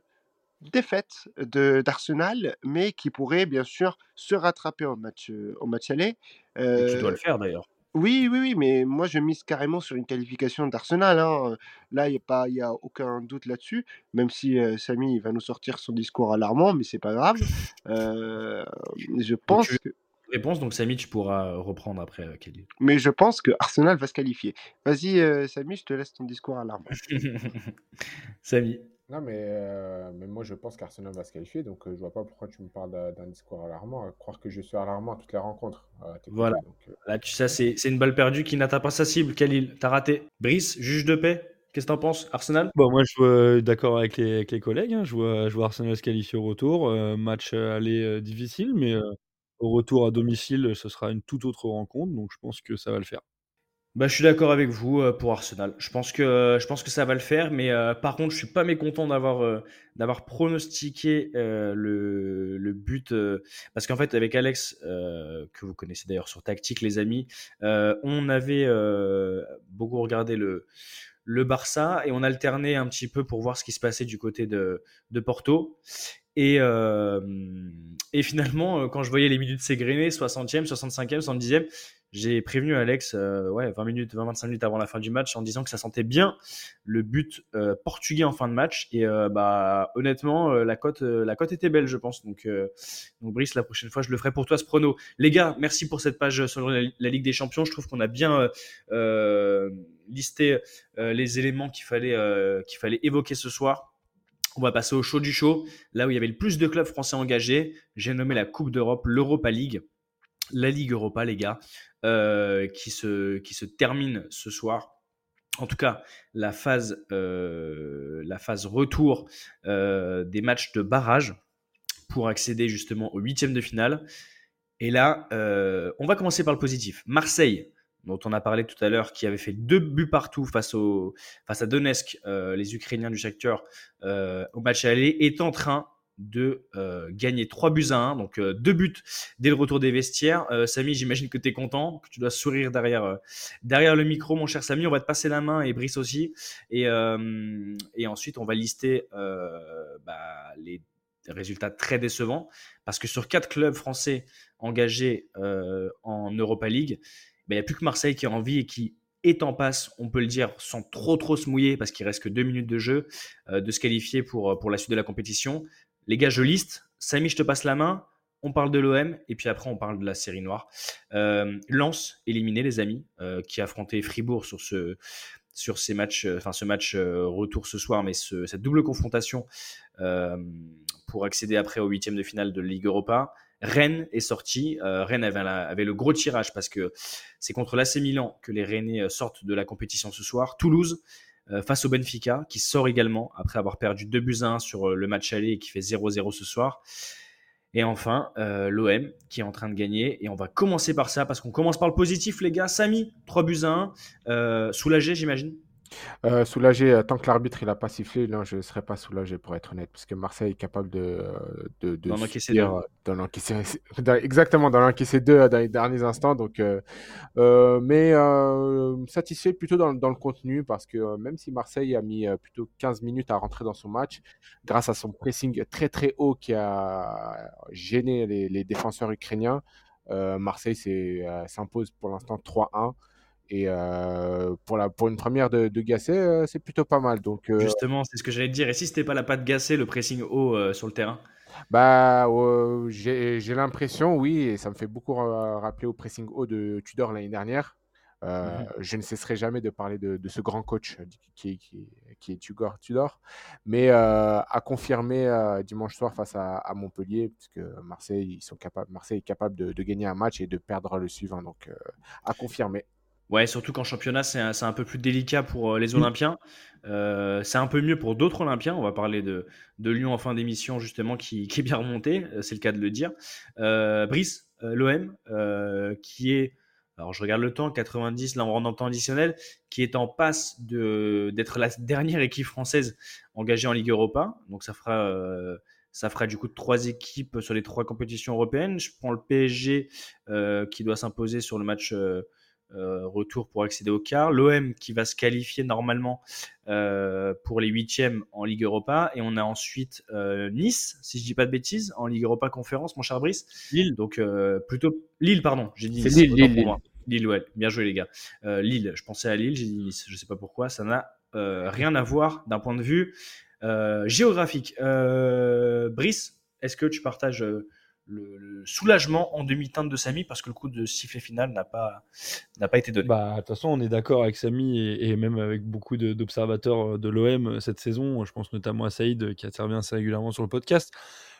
défaite d'Arsenal, mais qui pourrait bien sûr se rattraper au match, au match aller. Euh, doit le faire d'ailleurs. Oui, oui, oui, mais moi je mise carrément sur une qualification d'Arsenal. hein. Là, il n'y a pas, il y a aucun doute là-dessus. Même si euh, Samy il va nous sortir son discours alarmant, mais c'est pas grave. Euh, je pense que, Réponse, donc Samy, tu pourras reprendre après, euh, Kelly. mais je pense que Arsenal va se qualifier. Vas-y, euh, Samy, je te laisse ton discours alarmant. Samy. Non, mais, euh, mais moi, je pense qu'Arsenal va se qualifier, donc euh, je vois pas pourquoi tu me parles d'un d'un discours alarmant. à croire que je suis alarmant à toutes les rencontres. t'écouter, Voilà. donc, euh, Là, tu sais, c'est c'est une balle perdue qui n'atteint pas sa cible. Khalil, t'as raté. Brice, juge de paix, qu'est-ce que t'en penses? Arsenal? Bon, moi, je suis euh, d'accord avec les, avec les collègues. hein. Je, vois, je vois Arsenal se qualifier au retour. Euh, match euh, aller euh, difficile, mais euh, au retour à domicile, ce sera une toute autre rencontre. Donc, je pense que ça va le faire. Bah, je suis d'accord avec vous euh, pour Arsenal. Je pense que, je pense que ça va le faire, mais euh, par contre, je suis pas mécontent d'avoir euh, d'avoir pronostiqué le, le but. parce qu'en fait, avec Alex, que vous connaissez d'ailleurs sur Tactique, les amis, on avait beaucoup regardé le, le Barça et on alternait un petit peu pour voir ce qui se passait du côté de, de Porto. Et, et finalement, quand je voyais les minutes s'égrener, 60e, 65e, 70e, j'ai prévenu Alex euh, ouais, 20 minutes, 20-25 minutes avant la fin du match en disant que ça sentait bien le but euh, portugais en fin de match. Et euh, bah, honnêtement, la cote la cote était belle, je pense. Donc, Brice, la prochaine fois, je le ferai pour toi, ce prono. Les gars, merci pour cette page sur la, la Ligue des Champions. Je trouve qu'on a bien listé les éléments qu'il fallait, qu'il fallait évoquer ce soir. On va passer au show du show, là où il y avait le plus de clubs français engagés. J'ai nommé la Coupe d'Europe, l'Europa League, la Ligue Europa, les gars, euh, qui, se, qui se termine ce soir. En tout cas, la phase, euh, la phase retour euh, des matchs de barrage pour accéder justement au huitième de finale. Et là, on va commencer par le positif. Marseille, dont on a parlé tout à l'heure, qui avait fait deux buts partout face, au, face à Donetsk, les Ukrainiens du secteur, euh, au match aller, est en train de euh, gagner 3 buts à 1, donc euh, deux buts dès le retour des vestiaires. Euh, Samy, j'imagine que tu es content, que tu dois sourire derrière, euh, derrière le micro, mon cher Samy. On va te passer la main et Brice aussi. Et, ensuite, on va lister bah, les résultats très décevants, parce que sur quatre clubs français engagés en Europa League, ben, il n'y a plus que Marseille qui a envie et qui est en passe, on peut le dire, sans trop trop se mouiller, parce qu'il reste que deux minutes de jeu, de se qualifier pour la suite de la compétition. Les gars, je liste. Samy, je te passe la main. On parle de l'OM et puis après on parle de la série noire. Euh, Lens éliminé les amis, euh, qui affrontait Fribourg sur ce sur ces matchs, euh, enfin ce match euh, retour ce soir, mais ce, cette double confrontation euh, pour accéder après au huitième de finale de Ligue Europa. Rennes est sorti. Rennes avait, avait le gros tirage parce que c'est contre l'AC Milan que les Rennais sortent de la compétition ce soir. Toulouse face au Benfica qui sort également après avoir perdu 2 buts à 1 sur euh, le match aller et qui fait 0-0 ce soir. Et enfin, euh, l'OM qui est en train de gagner. Et on va commencer par ça parce qu'on commence par le positif, les gars. Samy, 3 buts à 1. Euh, soulagé, j'imagine? Euh, soulagé, euh, tant que l'arbitre il a pas sifflé, non, je ne serais pas soulagé pour être honnête, parce que Marseille est capable de, euh, de, de D'en encaisser subir, deux. d'en encaisser, dans- exactement, d'en encaisser deux dans les derniers instants. Donc, euh, mais euh, satisfait plutôt dans, dans le contenu, parce que euh, même si Marseille a mis euh, plutôt 15 minutes à rentrer dans son match, grâce à son pressing très très haut qui a gêné les, les défenseurs ukrainiens, euh, Marseille s'est, euh, s'impose pour l'instant 3-1. Et euh, pour, la, pour une première de, de Gasset, euh, c'est plutôt pas mal. Donc, euh, Justement, c'est ce que j'allais te dire. Et si c'était pas la patte gassée, le pressing haut sur le terrain? Bah, euh, j'ai l'impression, oui, et ça me fait beaucoup rappeler au pressing haut de Tudor l'année dernière. Mhm. Je ne cesserai jamais de parler de, de ce grand coach qui, qui, qui est Tudor, Tudor. mais à confirmer dimanche soir face à, à Montpellier, puisque Marseille, ils sont capables, Marseille est capable de, de gagner un match et de perdre le suivant. Donc, à confirmer. Ouais, surtout qu'en championnat, c'est un, peu plus délicat pour euh, les Olympiens. Euh, c'est un peu mieux pour d'autres Olympiens. On va parler de, de Lyon en fin d'émission, justement, qui, qui est bien remonté. euh, C'est le cas de le dire. Euh, Brice, l'OM, euh, qui est alors je regarde le temps, 90, là on rentre dans le temps additionnel, qui est en passe d'être la dernière équipe française engagée en Ligue Europa. Donc ça fera, ça fera du coup trois équipes sur les trois compétitions européennes. Je prends le PSG euh, qui doit s'imposer sur le match euh, retour pour accéder au quart. L'OM qui va se qualifier normalement pour les huitièmes en Ligue Europa. Et on a ensuite Nice, si je dis pas de bêtises, en Ligue Europa Conférence, mon cher Brice. Lille. Donc plutôt Lille, pardon. J'ai dit Lille, Lille, Lille, ouais. Bien joué, les gars. Euh, Lille, je pensais à Lille, j'ai dit Nice. Je sais pas pourquoi. Ça n'a euh, rien à voir d'un point de vue euh, géographique. Brice, est-ce que tu partages le, soulagement en demi-teinte de Samy parce que le coup de sifflet final n'a pas, n'a pas été donné. Bah, de toute façon, on est d'accord avec Samy et, même avec beaucoup d'observateurs de, l'OM cette saison. Je pense notamment à Saïd qui intervient assez régulièrement sur le podcast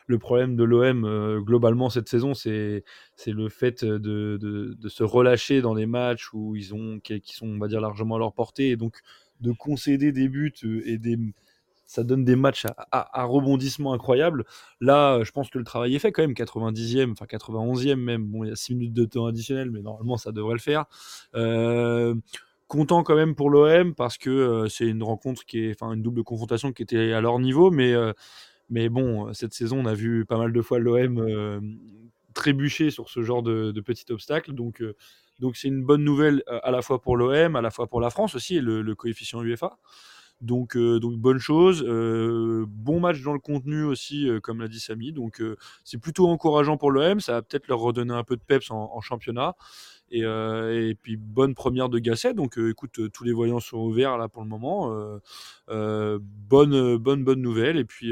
le problème de l'OM euh, globalement cette saison, c'est le fait de, de, se relâcher dans les matchs où ils ont, qui, sont, on va dire, largement à leur portée, et donc de concéder des buts euh, et des, ça donne des matchs à, rebondissement incroyable. Là, je pense que le travail est fait quand même, 90e, enfin 91e même. Bon, il y a 6 minutes de temps additionnel, mais normalement ça devrait le faire. Euh, content quand même pour l'OM parce que c'est une rencontre qui est, enfin une double confrontation qui était à leur niveau, mais mais bon, euh, cette saison, on a vu pas mal de fois l'OM euh, trébucher sur ce genre de, de petits obstacles. Donc, euh, donc c'est une bonne nouvelle à la fois pour l'OM, à la fois pour la France aussi, et le, coefficient UEFA. Donc, donc bonne chose. bon match dans le contenu aussi, comme l'a dit Samy. Donc c'est plutôt encourageant pour l'OM. Ça va peut-être leur redonner un peu de peps en, championnat. Et, et, puis bonne première de Gasset. Donc écoute, tous les voyants sont ouverts là pour le moment. bonne, bonne, bonne nouvelle. Et puis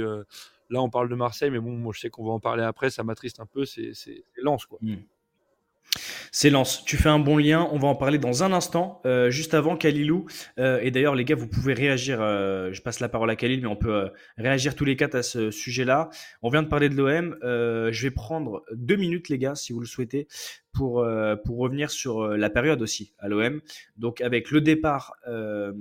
là, on parle de Marseille, mais bon, moi je sais qu'on va en parler après. Ça m'attriste un peu. C'est lance quoi. Mmh. C'est Lance. Tu fais un bon lien. On va en parler dans un instant. Euh, juste avant, Kalilou. Euh, et d'ailleurs, les gars, vous pouvez réagir. Euh, je passe la parole à Khalil, mais on peut réagir tous les quatre à ce sujet-là. On vient de parler de l'OM. je vais prendre deux minutes, les gars, si vous le souhaitez, pour, pour revenir sur la période aussi à l'OM. Donc, avec le départ de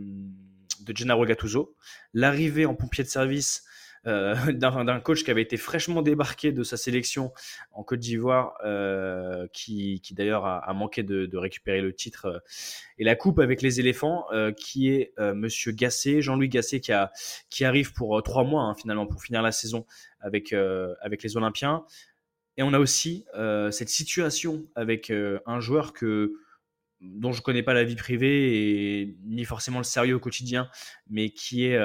Gennaro Gattuso, l'arrivée en pompier de service d'un coach qui avait été fraîchement débarqué de sa sélection en Côte d'Ivoire, euh, qui, d'ailleurs a, manqué de, récupérer le titre euh, et la coupe avec les éléphants, qui est Monsieur Gasset, Jean-Louis Gasset, qui, arrive pour trois mois hein, finalement pour finir la saison avec, les Olympiens. Et on a aussi cette situation avec un joueur que dont je connais pas la vie privée et ni forcément le sérieux au quotidien, mais qui est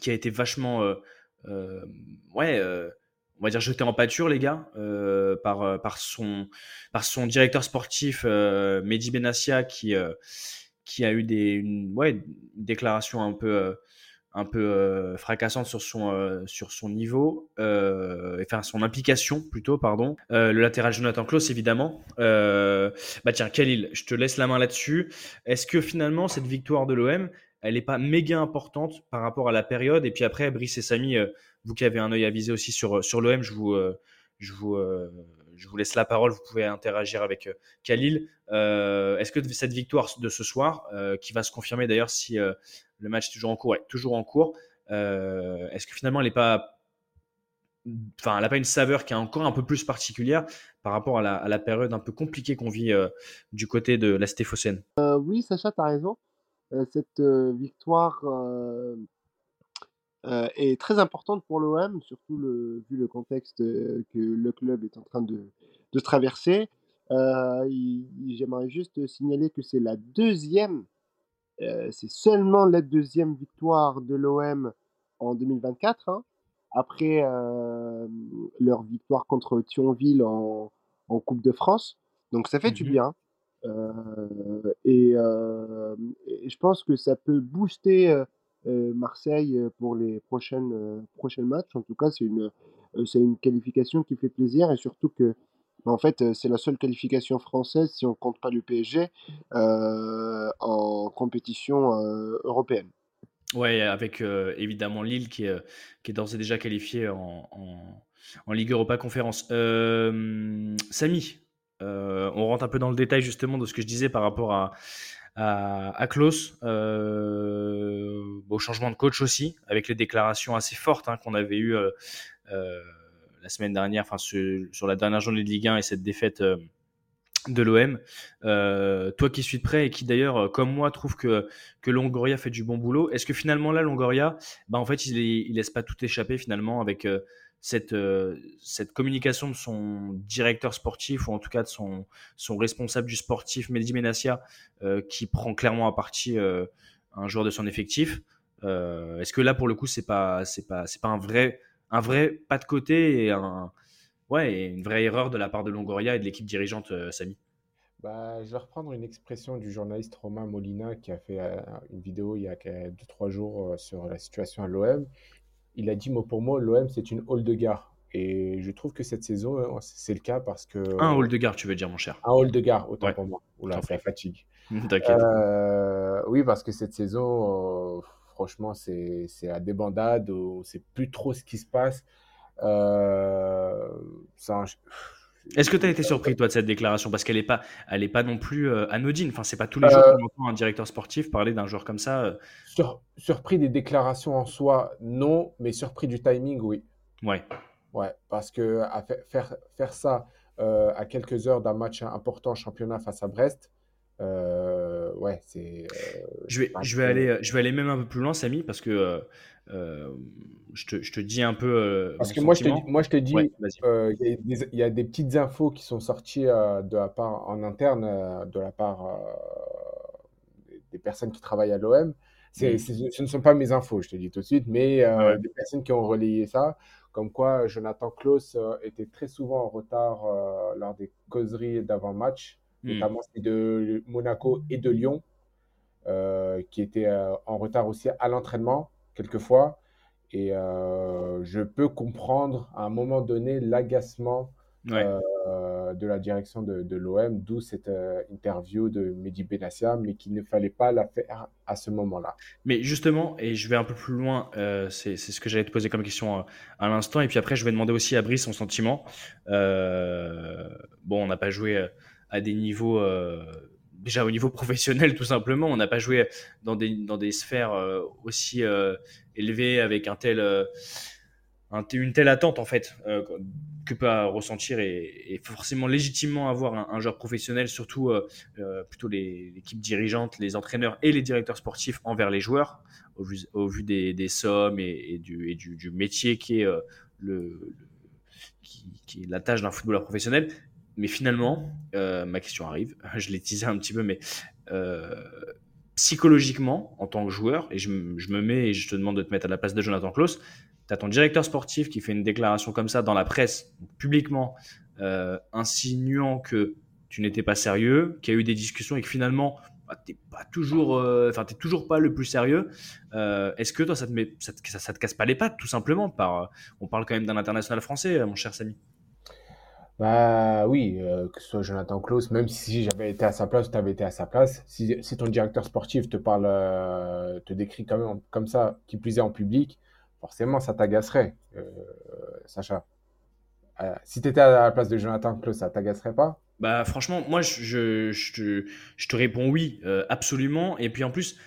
qui a été vachement, euh, euh, ouais, euh, on va dire jeté en pâture, les gars, par, par, son, par son directeur sportif, Mehdi Benassia, qui, qui a eu des, une, ouais, déclaration un peu un peu fracassante sur son, sur son niveau, enfin son implication plutôt, pardon. le latéral Jonathan Klaus, évidemment. bah tiens, Khalil, je te laisse la main là-dessus. Est-ce que finalement, cette victoire de l'OM, elle n'est pas méga importante par rapport à la période. Et puis après, Brice et Samy, euh, vous qui avez un œil avisé aussi sur, euh, sur l'OM, je vous, euh, je, vous, je vous laisse la parole. Vous pouvez interagir avec Khalil. Est-ce que cette victoire de ce soir, qui va se confirmer d'ailleurs si le match est toujours en cours, toujours en cours, est-ce que finalement elle n'est pas enfin, elle n'a pas une saveur qui est encore un peu plus particulière par rapport à la, à la période un peu compliquée qu'on vit du côté de la Stéphocène? oui, Sacha, tu as raison. Euh, cette euh, victoire euh, est très importante pour l'OM, surtout le, vu le contexte que le club est en train de, de traverser. J'aimerais juste signaler que c'est la deuxième, c'est seulement la deuxième victoire de l'OM en 2024, hein, après leur victoire contre Thionville en, en, Coupe de France. Donc ça fait du mmh bien. Euh, euh, et, je pense que ça peut booster euh, Marseille pour les prochaines, prochains matchs. En tout cas, c'est une, c'est une qualification qui fait plaisir et surtout que en fait, c'est la seule qualification française, si on compte pas le PSG, en compétition européenne. Ouais, avec évidemment Lille qui est, qui est d'ores et déjà qualifié en, en, Ligue Europa Conférence. Samy, euh, on rentre un peu dans le détail justement de ce que je disais par rapport à, à, Klaus, euh, au changement de coach aussi, avec les déclarations assez fortes hein, qu'on avait eues euh, la semaine dernière, enfin sur la dernière journée de Ligue 1 et cette défaite de l'OM. Toi qui suis de près et qui d'ailleurs, comme moi, trouve que, que Longoria fait du bon boulot, est-ce que finalement là, Longoria, bah, en fait, il, il laisse pas tout échapper finalement avec cette, cette communication de son directeur sportif ou en tout cas de son, responsable du sportif, Mehdi Menassia, qui prend clairement à partie un joueur de son effectif. est-ce que là, pour le coup, c'est pas, pas, un vrai, pas de côté et une vraie erreur de la part de Longoria et de l'équipe dirigeante, euh, Samy? Bah, je vais reprendre une expression du journaliste Romain Molina qui a fait euh, une vidéo il y a 2-3 jours euh, sur la situation à l'OM. Il a dit mot pour mot, l'OM c'est une hall de gare. Et je trouve que cette saison, c'est le cas parce que... Un hall de gare, tu veux dire, mon cher. Un hall de gare, autant pour moi. Oula, fatigue. T'inquiète. oui, parce que cette saison, franchement, c'est à débandade. On ne sait plus trop ce qui se passe. Euh, Est-ce que tu as été surpris, toi, de cette déclaration? Parce qu'elle n'est pas, elle est pas non plus euh, anodine. Enfin, c'est pas tous les jours qu'on entend un directeur sportif parler d'un joueur comme ça. Euh. Sur, surpris des déclarations en soi, non, mais surpris du timing, oui. Ouais. Ouais, parce que à faire, faire ça à quelques heures d'un match important championnat face à Brest, ouais, c'est. je vais, je vais aller, je vais aller même un peu plus loin, Samy, parce que euh, je, te, je, te, dis un peu. Euh, Parce que moi je, te, moi, je te dis, euh, il y, a des petites infos qui sont sorties de la part, en interne de la part des personnes qui travaillent à l'OM. Mmh. Ce ne sont pas mes infos, je te dis tout de suite, mais des personnes qui ont relayé ça, comme quoi Jonathan Klaus était très souvent en retard lors des causeries d'avant-match, mmh. notamment de Monaco et de Lyon, qui étaient en retard aussi à l'entraînement quelquefois. Et euh, je peux comprendre à un moment donné l'agacement euh, de la direction de, l'OM, d'où cette euh, interview de Mehdi Benassia, mais qu'il ne fallait pas la faire à ce moment-là. Mais justement, et je vais un peu plus loin, c'est ce que j'allais te poser comme question à l'instant, et puis après je vais demander aussi à Brice son sentiment. bon, on n'a pas joué à des niveaux déjà au niveau professionnel tout simplement. On n'a pas joué dans des, dans des sphères euh, aussi euh, élevées avec un tel, euh, une telle attente en fait que peut ressentir et, forcément légitimement avoir un, joueur professionnel, surtout plutôt l'équipe dirigeante, les entraîneurs et les directeurs sportifs envers les joueurs, au vu, au vu des, sommes et, du, et du, métier qui est le, qui, est la tâche d'un footballeur professionnel. Mais finalement, euh, ma question arrive, je l'ai teasé un petit peu, mais euh, psychologiquement, en tant que joueur, et je, me mets et je te demande de te mettre à la place de Jonathan Klaus, tu as ton directeur sportif qui fait une déclaration comme ça dans la presse, publiquement, euh, insinuant que tu n'étais pas sérieux, qu'il y a eu des discussions et que finalement, bah, tu pas toujours, toujours pas le plus sérieux. Est-ce que toi, ça te, te casse pas les pattes, tout simplement par, On parle quand même d'un international français, mon cher Samy. Bah oui, euh, que ce soit Jonathan Klaus, même si j'avais été à sa place, tu avais été à sa place, si, si ton directeur sportif te parle, euh, te décrit quand même comme ça, qui plus est en public, forcément ça t'agacerait, euh, Sacha. si tu étais à la place de Jonathan Klaus, ça t'agacerait pas? Bah franchement, moi je, je, te, je te réponds oui, absolument. Et puis en plus,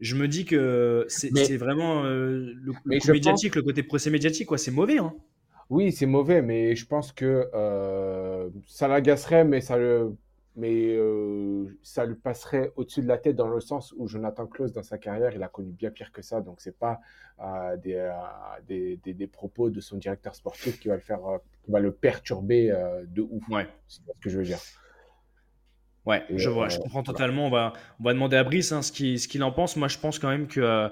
je me dis que c'est vraiment le, le médiatique, le côté procès médiatique, quoi. C'est mauvais, hein. Oui, c'est mauvais, mais je pense que euh, ça l'agacerait, mais ça le, mais euh, ça lui passerait au-dessus de la tête dans le sens où Jonathan Klaus, dans sa carrière, il a connu bien pire que ça. Donc, c'est pas euh, des, des, des, propos de son directeur sportif qui va le faire, qui va le perturber de ouf. Ouais. C'est ce que je veux dire. Ouais, je vois, je comprends totalement. On va, on va demander à Brice hein, ce qu'il en pense. Moi, je pense quand même que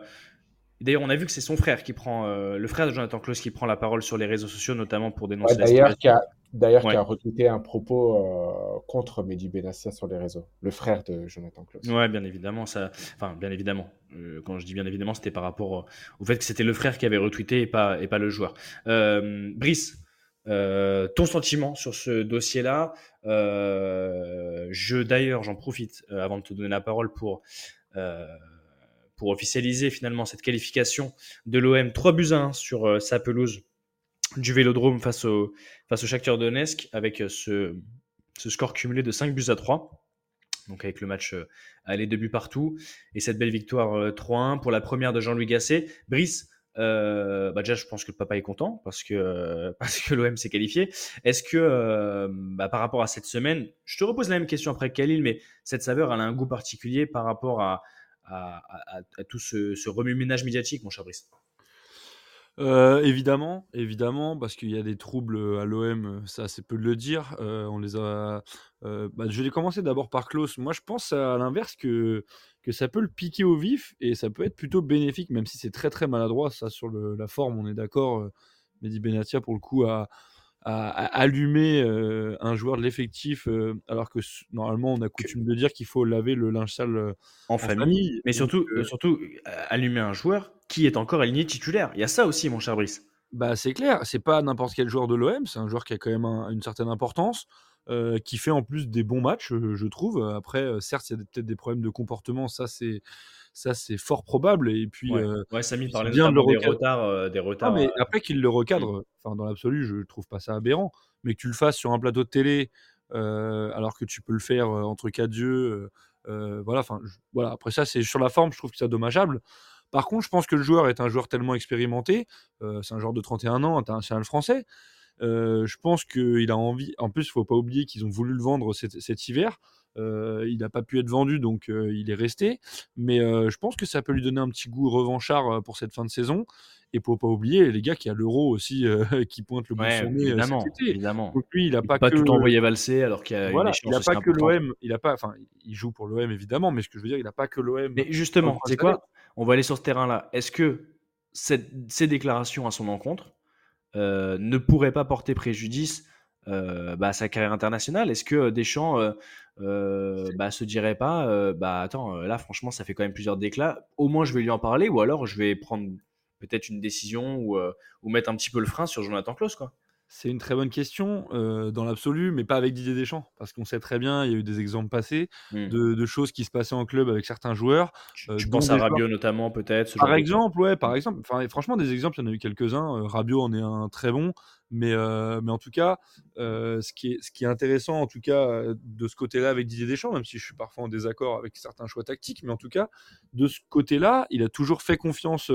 D'ailleurs, on a vu que c'est son frère qui prend, euh, le frère de Jonathan Klaus qui prend la parole sur les réseaux sociaux, notamment pour dénoncer D'ailleurs, qui a, d'ailleurs qui a retweeté un propos euh, contre Mehdi Benassia sur les réseaux, le frère de Jonathan Klaus. Ouais, bien évidemment, ça, enfin, bien évidemment. Euh, quand je dis bien évidemment, c'était par rapport au fait que c'était le frère qui avait retweeté et pas et pas le joueur. Brice, ton sentiment sur ce dossier-là Je d'ailleurs, j'en profite avant de te donner la parole pour pour officialiser finalement cette qualification de l'OM 3 buts à 1 sur euh, sa pelouse du Vélodrome face au, face au Shakhtar Donetsk avec euh, ce, ce score cumulé de 5 buts à 3. Donc avec le match euh, aller deux buts partout et cette belle victoire 3-1 pour la première de Jean-Louis Gasset. Brice, euh, bah déjà, je pense que le papa est content parce que, parce que l'OM s'est qualifié. Est-ce que, euh, bah, par rapport à cette semaine, je te repose la même question après Khalil, mais cette saveur, elle a un goût particulier par rapport à, à, tout ce, remue-ménage médiatique, mon cher Brice? Euh, évidemment, évidemment, parce qu'il y a des troubles à l'OM, ça c'est peu de le dire. Euh, on les a. euh, bah, je vais commencer d'abord par Klaus. Moi, je pense à l'inverse que que ça peut le piquer au vif et ça peut être plutôt bénéfique, même si c'est très très maladroit. Ça sur la forme, on est d'accord. euh, Mehdi Benatia pour le coup a, a- a allumé euh, un joueur de l'effectif, euh, alors que normalement on a coutume de dire qu'il faut laver le linge sale en en famille. famille. Mais surtout, surtout allumer un joueur qui est encore aligné titulaire. Il y a ça aussi, mon cher Brice. Bah, c'est clair, c'est pas n'importe quel joueur de l'OM, c'est un joueur qui a quand même un- une certaine importance, euh, qui fait en plus des bons matchs, je trouve. Après, euh, certes, il y a peut-être des problèmes de comportement, ça c'est ça c'est fort probable. Et puis, Ouais, euh, ouais Samy c'est parlait bien de le des retards. euh, des retards mais euh, après qu'il le recadre, enfin dans l'absolu, je trouve pas ça aberrant, mais que tu le fasses sur un plateau de télé, alors que tu peux le faire entre quatre yeux, voilà. Enfin, voilà. Après ça, c'est sur la forme, je trouve que c'est dommageable. Par contre, je pense que le joueur est un joueur tellement expérimenté, c'est un joueur de 31 ans, international français. Euh, je pense qu'il a envie. En plus, il faut pas oublier qu'ils ont voulu le vendre cet, cet hiver. Euh, il n'a pas pu être vendu, donc euh, il est resté. Mais euh, je pense que ça peut lui donner un petit goût revanchard pour cette fin de saison. Et pour pas oublier les gars qui a l'euro aussi euh, qui pointe le bout de son nez évidemment, cet été. évidemment. Donc lui, il a Il pas, que tout envoyer valser alors qu'il a voilà, il a pas que l'OM. Il a pas, enfin, il joue pour l'OM évidemment, mais ce que je veux dire, il a pas que l'OM. Mais justement, c'est quoi? On va aller sur ce terrain-là. Est-ce que cette- ces déclarations à son encontre euh, ne pourraient pas porter préjudice bah, à sa carrière internationale Est-ce que Deschamps euh, euh, bah, se dirait pas euh, bah attends euh, là franchement ça fait quand même plusieurs déclats au moins je vais lui en parler ou alors je vais prendre peut-être une décision ou, euh, ou mettre un petit peu le frein sur Jonathan Klaus quoi. C'est une très bonne question euh, dans l'absolu, mais pas avec Didier Deschamps, parce qu'on sait très bien, il y a eu des exemples passés Hmm. de, de choses qui se passaient en club avec certains joueurs. Tu, Euh, tu penses à joueurs- Rabiot notamment peut-être Par de- exemple, ouais, par exemple. Enfin, franchement, des exemples, il y en a eu quelques-uns. Euh, Rabiot en est un très bon, mais, euh, mais en tout cas, euh, ce, qui est, ce qui est intéressant, en tout cas, euh, de ce côté-là avec Didier Deschamps, même si je suis parfois en désaccord avec certains choix tactiques, mais en tout cas, de ce côté-là, il a toujours fait confiance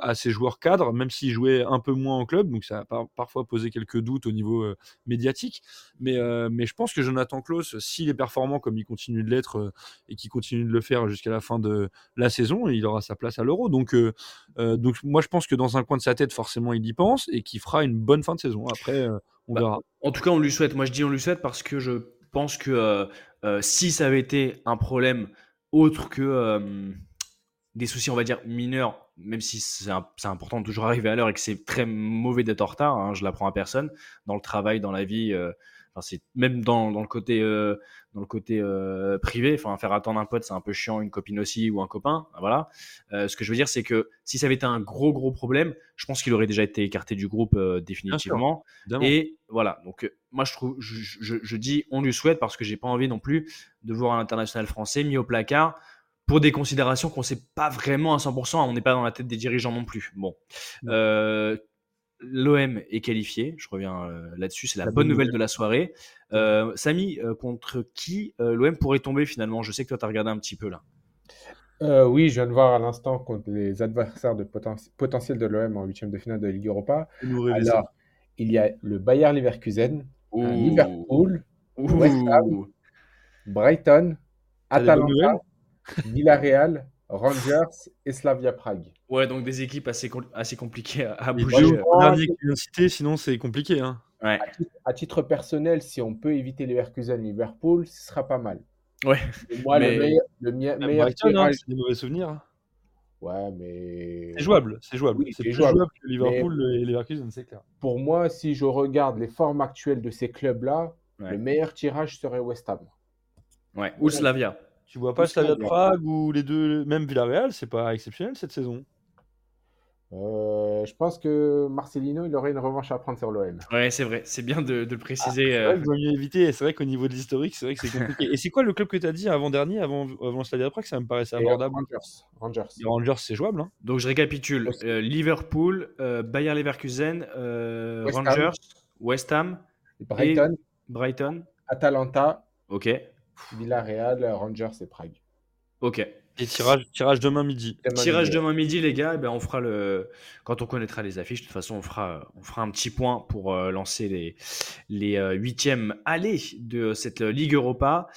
à ses joueurs cadres, même s'il jouait un peu moins en club, donc ça a par- parfois posé quelques doutes au niveau médiatique. Mais, mais je pense que Jonathan Klaus, s'il est performant comme il continue de l'être et qu'il continue de le faire jusqu'à la fin de la saison, il aura sa place à l'Euro. Donc, donc moi, je pense que dans un coin de sa tête, forcément, il y pense et qu'il fera une bonne fin de saison. Après, euh, on Bah, verra. En tout cas, on lui souhaite. Moi, je dis on lui souhaite parce que je pense que euh, euh, si ça avait été un problème autre que des soucis, on va dire, mineurs, même si c'est important de toujours arriver à l'heure et que c'est très mauvais d'être en retard, hein, je l'apprends à personne, dans le travail, dans la vie, euh, enfin, c'est même dans, dans le côté, euh, dans le côté euh, privé, enfin, faire attendre un pote, c'est un peu chiant, une copine aussi ou un copain, voilà. Euh, ce que je veux dire, c'est que si ça avait été un gros, gros problème, je pense qu'il aurait déjà été écarté du groupe définitivement. Et voilà, donc moi je trouve, je, je- je dis on lui souhaite parce que j'ai pas envie non plus de voir un international français mis au placard pour des considérations qu'on sait pas vraiment à 100%, on n'est pas dans la tête des dirigeants non plus. Bon. Euh, l'OM est qualifié, je reviens euh, là-dessus, c'est la, La bonne nouvelle nouvelle. de la soirée. Euh, Samy, euh, contre qui euh, l'OM pourrait tomber finalement? Je sais que toi tu as regardé un petit peu là. Euh, oui, je viens de voir à l'instant contre les adversaires de poten- potentiels de l'OM en huitième de finale de Ligue Europa. Alors, il y a le Bayer Leverkusen, Ouh. Liverpool, Ouh. West Ham. Brighton, Atalanta, Villarreal, Rangers et Slavia Prague. Ouais, donc des équipes assez, com- assez compliquées à, bouger. je le dernier que- qui vient de citer, sinon c'est compliqué. Hein. Ouais. À titre, à titre personnel, si on peut éviter Leverkusen, Liverpool, ce sera pas mal. Ouais. Et moi, Mais- le meilleur, le Brighton, hein, tirage. c'est des mauvais souvenirs. hein. Ouais, mais. C'est jouable, c'est jouable. Oui, c'est plus jouable. jouable que Liverpool et Leverkusen, c'est clair. Pour moi, si je regarde les formes actuelles de ces clubs-là, Ouais. le meilleur tirage serait West Ham. Ouais. Ou Slavia. Tu vois pas Slavia de Prague ou les deux, même Villarreal, c'est pas exceptionnel cette saison. Euh, je pense que Marcelino, il aurait une revanche à prendre sur l'OM. Ouais, c'est vrai. C'est bien de, de le préciser. C'est euh, mieux éviter. et C'est vrai qu'au niveau de l'historique, c'est vrai que c'est compliqué. et c'est quoi le club que tu as dit avant dernier, avant, avant Slavia de Prague? Ça me paraissait abordable. Rangers. Rangers. Les Rangers, c'est jouable. Hein. Donc je récapitule. Euh, Liverpool, euh, Bayer Leverkusen, euh, West Ham. Rangers, West Ham, Brighton, Brighton. Atalanta, Ok. Villarreal, Rangers et Prague. Ok. Et tirage, tirage demain midi. Demain Tirage midi. demain midi, les gars. eh ben, on fera le quand on connaîtra les affiches. De toute façon, on fera on fera un petit point pour euh, lancer les les euh, huitièmes allées de cette euh, Ligue Europa.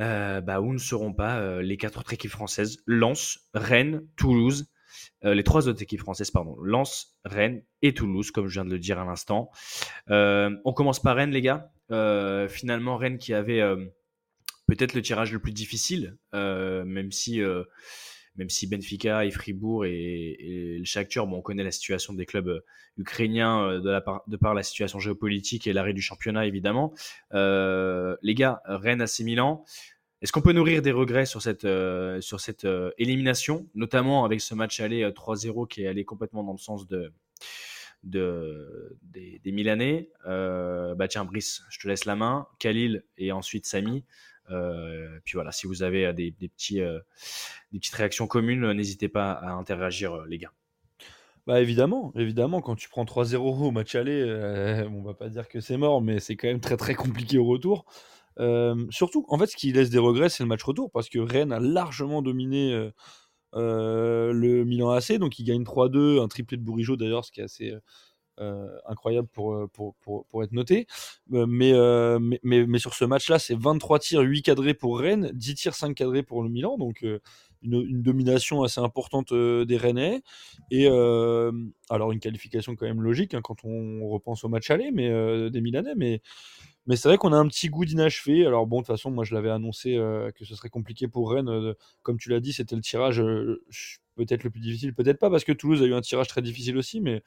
Euh, bah, où ne seront pas euh, les quatre autres équipes françaises? Lens, Rennes, Toulouse. euh, les trois autres équipes françaises, pardon, Lens, Rennes et Toulouse, comme je viens de le dire à l'instant. Euh, on commence par Rennes, les gars. Euh, finalement, Rennes qui avait euh, peut-être le tirage le plus difficile, euh, même si euh, même si Benfica et Fribourg et, et le Shakhtar, bon, on connaît la situation des clubs euh, ukrainiens de, par, la situation géopolitique et l'arrêt du championnat évidemment. Les gars, Rennes AC Milan. Est-ce qu'on peut nourrir des regrets sur cette, sur cette élimination, notamment avec ce match aller euh, 3-0 qui est allé complètement dans le sens de, de, des, Milanais? Bah tiens, Brice, je te laisse la main. Khalil et ensuite Samy. Euh, puis voilà, si vous avez euh, des, petits, euh, des petites réactions communes, n'hésitez pas à interagir, les gars. Bah évidemment, évidemment, quand tu prends 3-0 au match aller, euh, on va pas dire que c'est mort, mais c'est quand même très très compliqué au retour. Surtout, en fait, ce qui laisse des regrets, c'est le match retour, parce que Rennes a largement dominé le Milan AC, donc il gagne 3-2, un triplé de Bourigeau d'ailleurs, ce qui est assez incroyable pour, euh, pour, pour, pour être noté. Euh, mais, euh, mais, sur ce match-là, c'est 23 tirs, 8 cadrés pour Rennes, 10 tirs, 5 cadrés pour le Milan, donc euh, une, domination assez importante euh, des Rennais. Et euh, alors une qualification quand même logique hein, quand on repense au match aller, mais euh, des Milanais, mais mais c'est vrai qu'on a un petit goût d'inachevé. Alors bon, de toute façon, moi je l'avais annoncé euh, que ce serait compliqué pour Rennes. euh, comme tu l'as dit, c'était le tirage euh, peut-être le plus difficile, peut-être pas, parce que Toulouse a eu un tirage très difficile aussi, mais,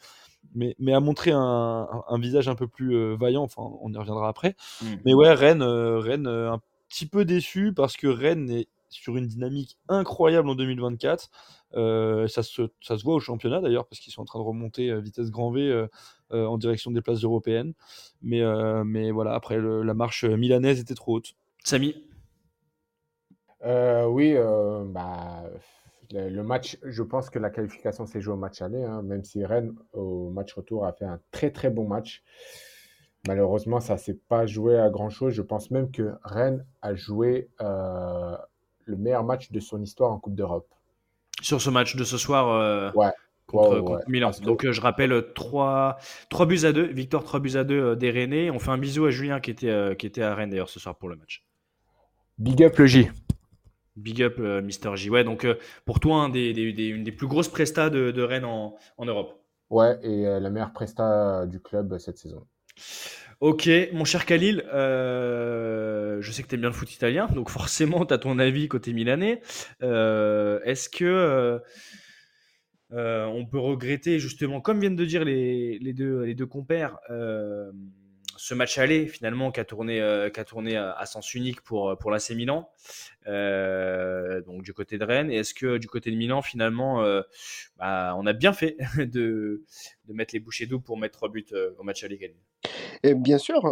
mais, mais a montré un, un- un visage un peu plus vaillant. Enfin, on y reviendra après. Mm. Mais ouais, Rennes, Rennes un petit peu déçu parce que Rennes est sur une dynamique incroyable en 2024. Euh, ça, se, ça se voit au championnat d'ailleurs parce qu'ils sont en train de remonter euh, vitesse grand V en direction des places européennes. Mais, euh, mais voilà, après le- la marche milanaise était trop haute. Samy Euh, oui, euh, bah, le, match, je pense que la qualification s'est jouée au match aller, hein, même si Rennes, au match retour, a fait un très très bon match. Malheureusement, ça ne s'est pas joué à grand-chose. Je pense même que Rennes a joué euh, le meilleur match de son histoire en Coupe d'Europe. sur ce match de ce soir euh, Ouais. Contre, ouais. Milan. Donc euh, je rappelle 3, 3 buts à 2, victoire 3 buts à 2 euh, des Rennais. On fait un bisou à Julien qui était, euh, qui était à Rennes d'ailleurs ce soir pour le match. Big up le J. Big up euh, Mister J. Ouais, donc euh, pour toi, un des, des- des- une des plus grosses prestas de, de Rennes en, en Europe. Ouais, et euh, la meilleure presta du club cette saison. Ok, mon cher Khalil, euh, je sais que tu aimes bien le foot italien, donc forcément, tu as ton avis côté milanais. Euh, Est-ce que euh, on peut regretter, justement, comme viennent de dire les, deux, compères, euh, ce match aller, finalement, qui a tourné, euh, qui a tourné à, sens unique pour, pour l'AC Milan, donc du côté de Rennes. Est-ce que du côté de Milan, finalement, bah, on a bien fait de, mettre les bouchées doubles pour mettre trois buts au match aller gagné? Bien sûr,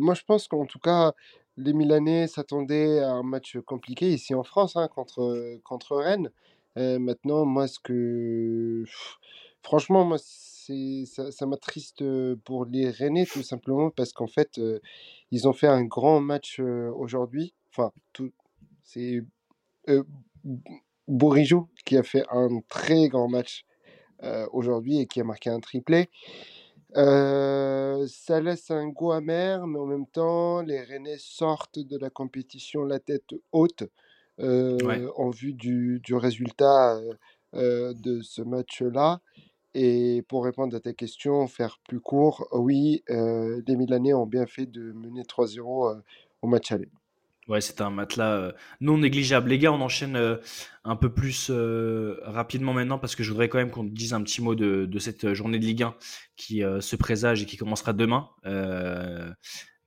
moi je pense qu'en tout cas, les Milanais s'attendaient à un match compliqué ici en France hein, contre, contre Rennes. Euh, maintenant, moi, ce que. Franchement, moi, ça, ça m'attriste pour les Rennais tout simplement parce qu'en fait, ils ont fait un grand match aujourd'hui. Enfin, c'est Bourigeau qui a fait un très grand match aujourd'hui et qui a marqué un triplé. Ça laisse un goût amer, mais en même temps, les Rennais sortent de la compétition la tête haute Ouais. en vue du, du résultat de ce match-là. Et pour répondre à ta question, faire plus court, oui, euh, les Milanais ont bien fait de mener 3-0 euh, au match aller. Ouais, c'est un matelas euh, non négligeable. Les gars, on enchaîne un peu plus rapidement maintenant parce que je voudrais quand même qu'on dise un petit mot de, de cette journée de Ligue 1 qui se présage et qui commencera demain.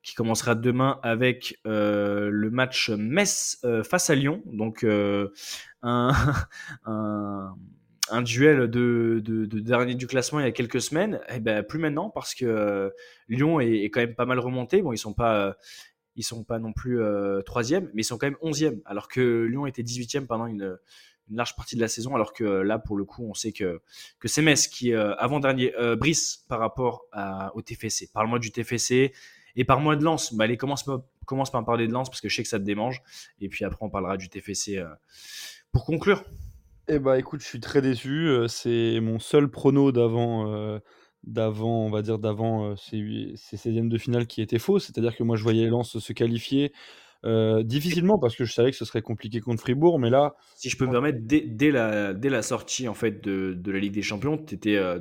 Qui commencera demain avec euh, le match Metz euh, face à Lyon. Donc euh, un, duel de, de, de dernier du classement il y a quelques semaines. Et ben plus maintenant parce que Lyon est, quand même pas mal remonté. Bon, ils sont pas ils sont pas non plus troisième, mais ils sont quand même onzième, alors que Lyon était 18e pendant une, large partie de la saison, alors que là, pour le coup, on sait que, c'est Metz qui avant-dernier. Brice, par rapport au TFC, parle-moi du TFC et parle-moi de Lens. Bah, allez, commence, commence par parler de Lens parce que je sais que ça te démange. Et puis après, on parlera du TFC pour conclure. Eh bah écoute, je suis très déçu. C'est mon seul prono d'avant, d'avant, on va dire d'avant ces, ces 16e de finale qui était faux. C'est-à-dire que moi je voyais Lens se qualifier euh, difficilement parce que je savais que ce serait compliqué contre Fribourg, mais là. Si je peux me permettre, dès, la, dès la sortie en fait de, la Ligue des Champions, tu étais, euh,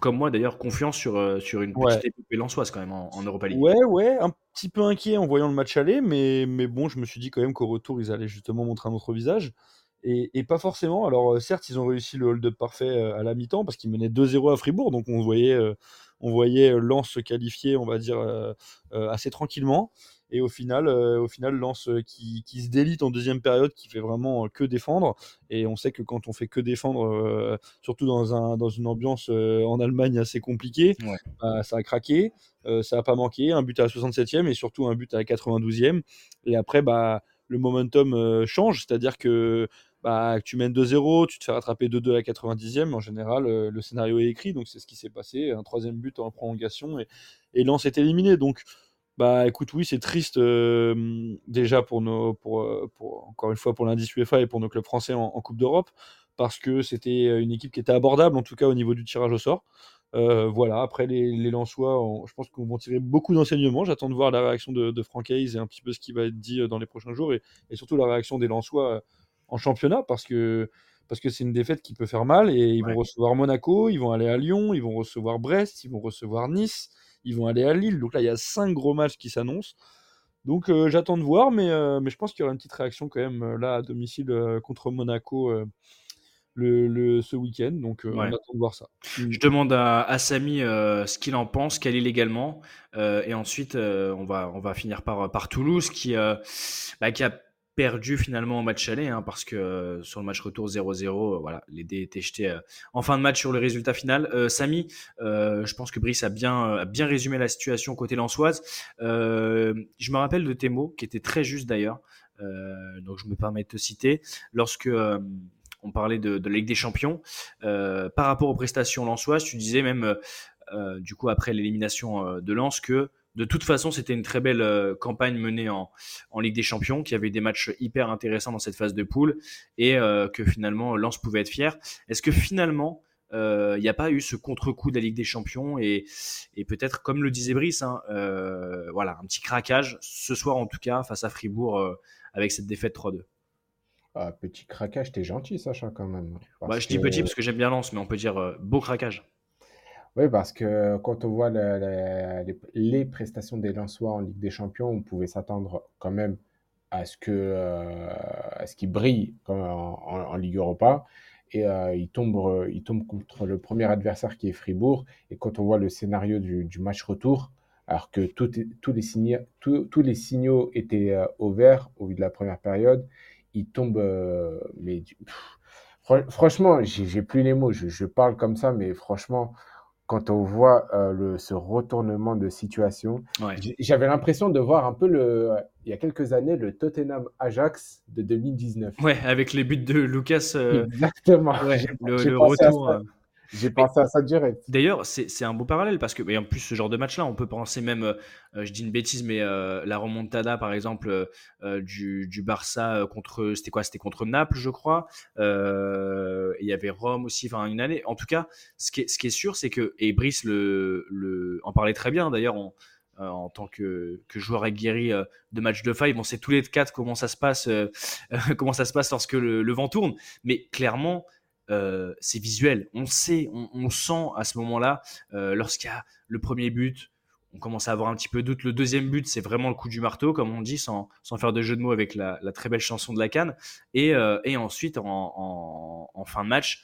comme moi d'ailleurs confiant sur, euh, sur une petite épopée lançoise quand même en, Europa League. Ouais, ouais, un petit peu inquiet en voyant le match aller, mais, mais bon, je me suis dit quand même qu'au retour, ils allaient justement montrer un autre visage. Et, et, pas forcément. Alors, certes, ils ont réussi le hold-up parfait à la mi-temps parce qu'ils menaient 2-0 à Fribourg, donc on voyait, on voyait Lens se qualifier, on va dire, assez tranquillement. Et au final, euh, au final Lens euh, qui, qui, se délite en deuxième période, qui fait vraiment euh, que défendre. Et on sait que quand on fait que défendre, surtout dans, un, dans une ambiance en Allemagne assez compliquée, bah, ça a craqué. ça n'a pas manqué. Un but à la 67e et surtout un but à la 92e. Et après, bah, le momentum change. C'est-à-dire que bah, tu mènes 2-0, tu te fais rattraper 2-2 à la 90e. En général, le scénario est écrit. Donc c'est ce qui s'est passé. Un troisième but en prolongation et, et Lens est éliminé. Donc bah écoute, oui, c'est triste déjà pour nos, pour, pour, encore une fois pour l'indice UEFA et pour nos clubs français en, Coupe d'Europe, parce que c'était une équipe qui était abordable, en tout cas au niveau du tirage au sort. voilà, après les, les Lensois, je pense qu'on va tirer beaucoup d'enseignements. J'attends de voir la réaction de, de Franck Hayes et un petit peu ce qui va être dit dans les prochains jours, et, et surtout la réaction des Lensois en championnat, parce que parce que c'est une défaite qui peut faire mal, et ils vont recevoir Monaco, ils vont aller à Lyon, ils vont recevoir Brest, ils vont recevoir Nice ils vont aller à Lille. Donc là, il y a cinq gros matchs qui s'annoncent. Donc euh, j'attends de voir, mais, euh, mais je pense qu'il y aura une petite réaction quand même euh, là à domicile contre Monaco le, ce week-end. Donc on attend de voir ça. Je demande à, Samy ce qu'il en pense, quel est légalement. et ensuite, on, va, on va finir par, par Toulouse qui, bah, qui a perdu finalement au match aller, hein, parce que euh, sur le match retour 0-0, euh, voilà, les dés étaient jetés euh, en fin de match sur le résultat final. Samy, je pense que Brice a bien, résumé la situation côté lançoise. je me rappelle de tes mots, qui étaient très justes d'ailleurs, donc je me permets de te citer. Lorsque on parlait de, de, Ligue des Champions, par rapport aux prestations lançoises, tu disais même, du coup, après l'élimination de Lens, que de toute façon, c'était une très belle euh, campagne menée en, Ligue des Champions, qui avait des matchs hyper intéressants dans cette phase de poule et euh, que finalement Lens pouvait être fier. Est-ce que finalement, euh, il n'y a pas eu ce contre-coup de la Ligue des Champions et, peut-être, comme le disait Brice, hein, voilà, un petit craquage ce soir en tout cas face à Fribourg avec cette défaite 3-2 ah, Petit craquage, t'es gentil, Sacha, quand même. Bah, je dis petit parce que j'aime bien Lens, mais on peut dire beau craquage. Oui, parce que quand on voit les, prestations des Lensois en Ligue des Champions, on pouvait s'attendre quand même à ce que euh, ce qu'ils brillent en, Ligue Europa. Et euh, ils, tombent, ils tombent contre le premier adversaire qui est Fribourg. Et quand on voit le scénario du, match retour, alors que tous les signaux, tous les signaux étaient euh, au vert au vu de la première période, ils tombent. mais franchement, j'ai plus les mots. Je, parle comme ça, mais franchement, quand on voit euh, le, ce retournement de situation. J'avais l'impression de voir un peu, le, il y a quelques années, le Tottenham Ajax de 2019. Ouais, avec les buts de Lucas. Euh, Exactement. le, retour. J'ai pensé à ça direct. D'ailleurs, c'est un beau parallèle parce que, et en plus, ce genre de match-là, on peut penser même, euh, je dis une bêtise, mais euh, la remontada, par exemple, euh, du, du, Barça contre, c'était quoi? C'était contre Naples, je crois. Il y avait Rome aussi, enfin une année. En tout cas, ce qui est, ce qui est sûr, c'est que, et Brice le, le, en parlait très bien d'ailleurs, en tant que, que, joueur aguerri de match de faille. Bon, c'est tous les quatre comment ça se passe, comment ça se passe lorsque le, le vent tourne. Mais clairement, euh, c'est visuel. On sait, on, sent à ce moment-là, euh, lorsqu'il y a le premier but, on commence à avoir un petit peu de doute. Le deuxième but, c'est vraiment le coup du marteau, comme on dit, sans, faire de jeu de mots avec la, très belle chanson de la canne. Et, euh, ensuite, en, fin de match,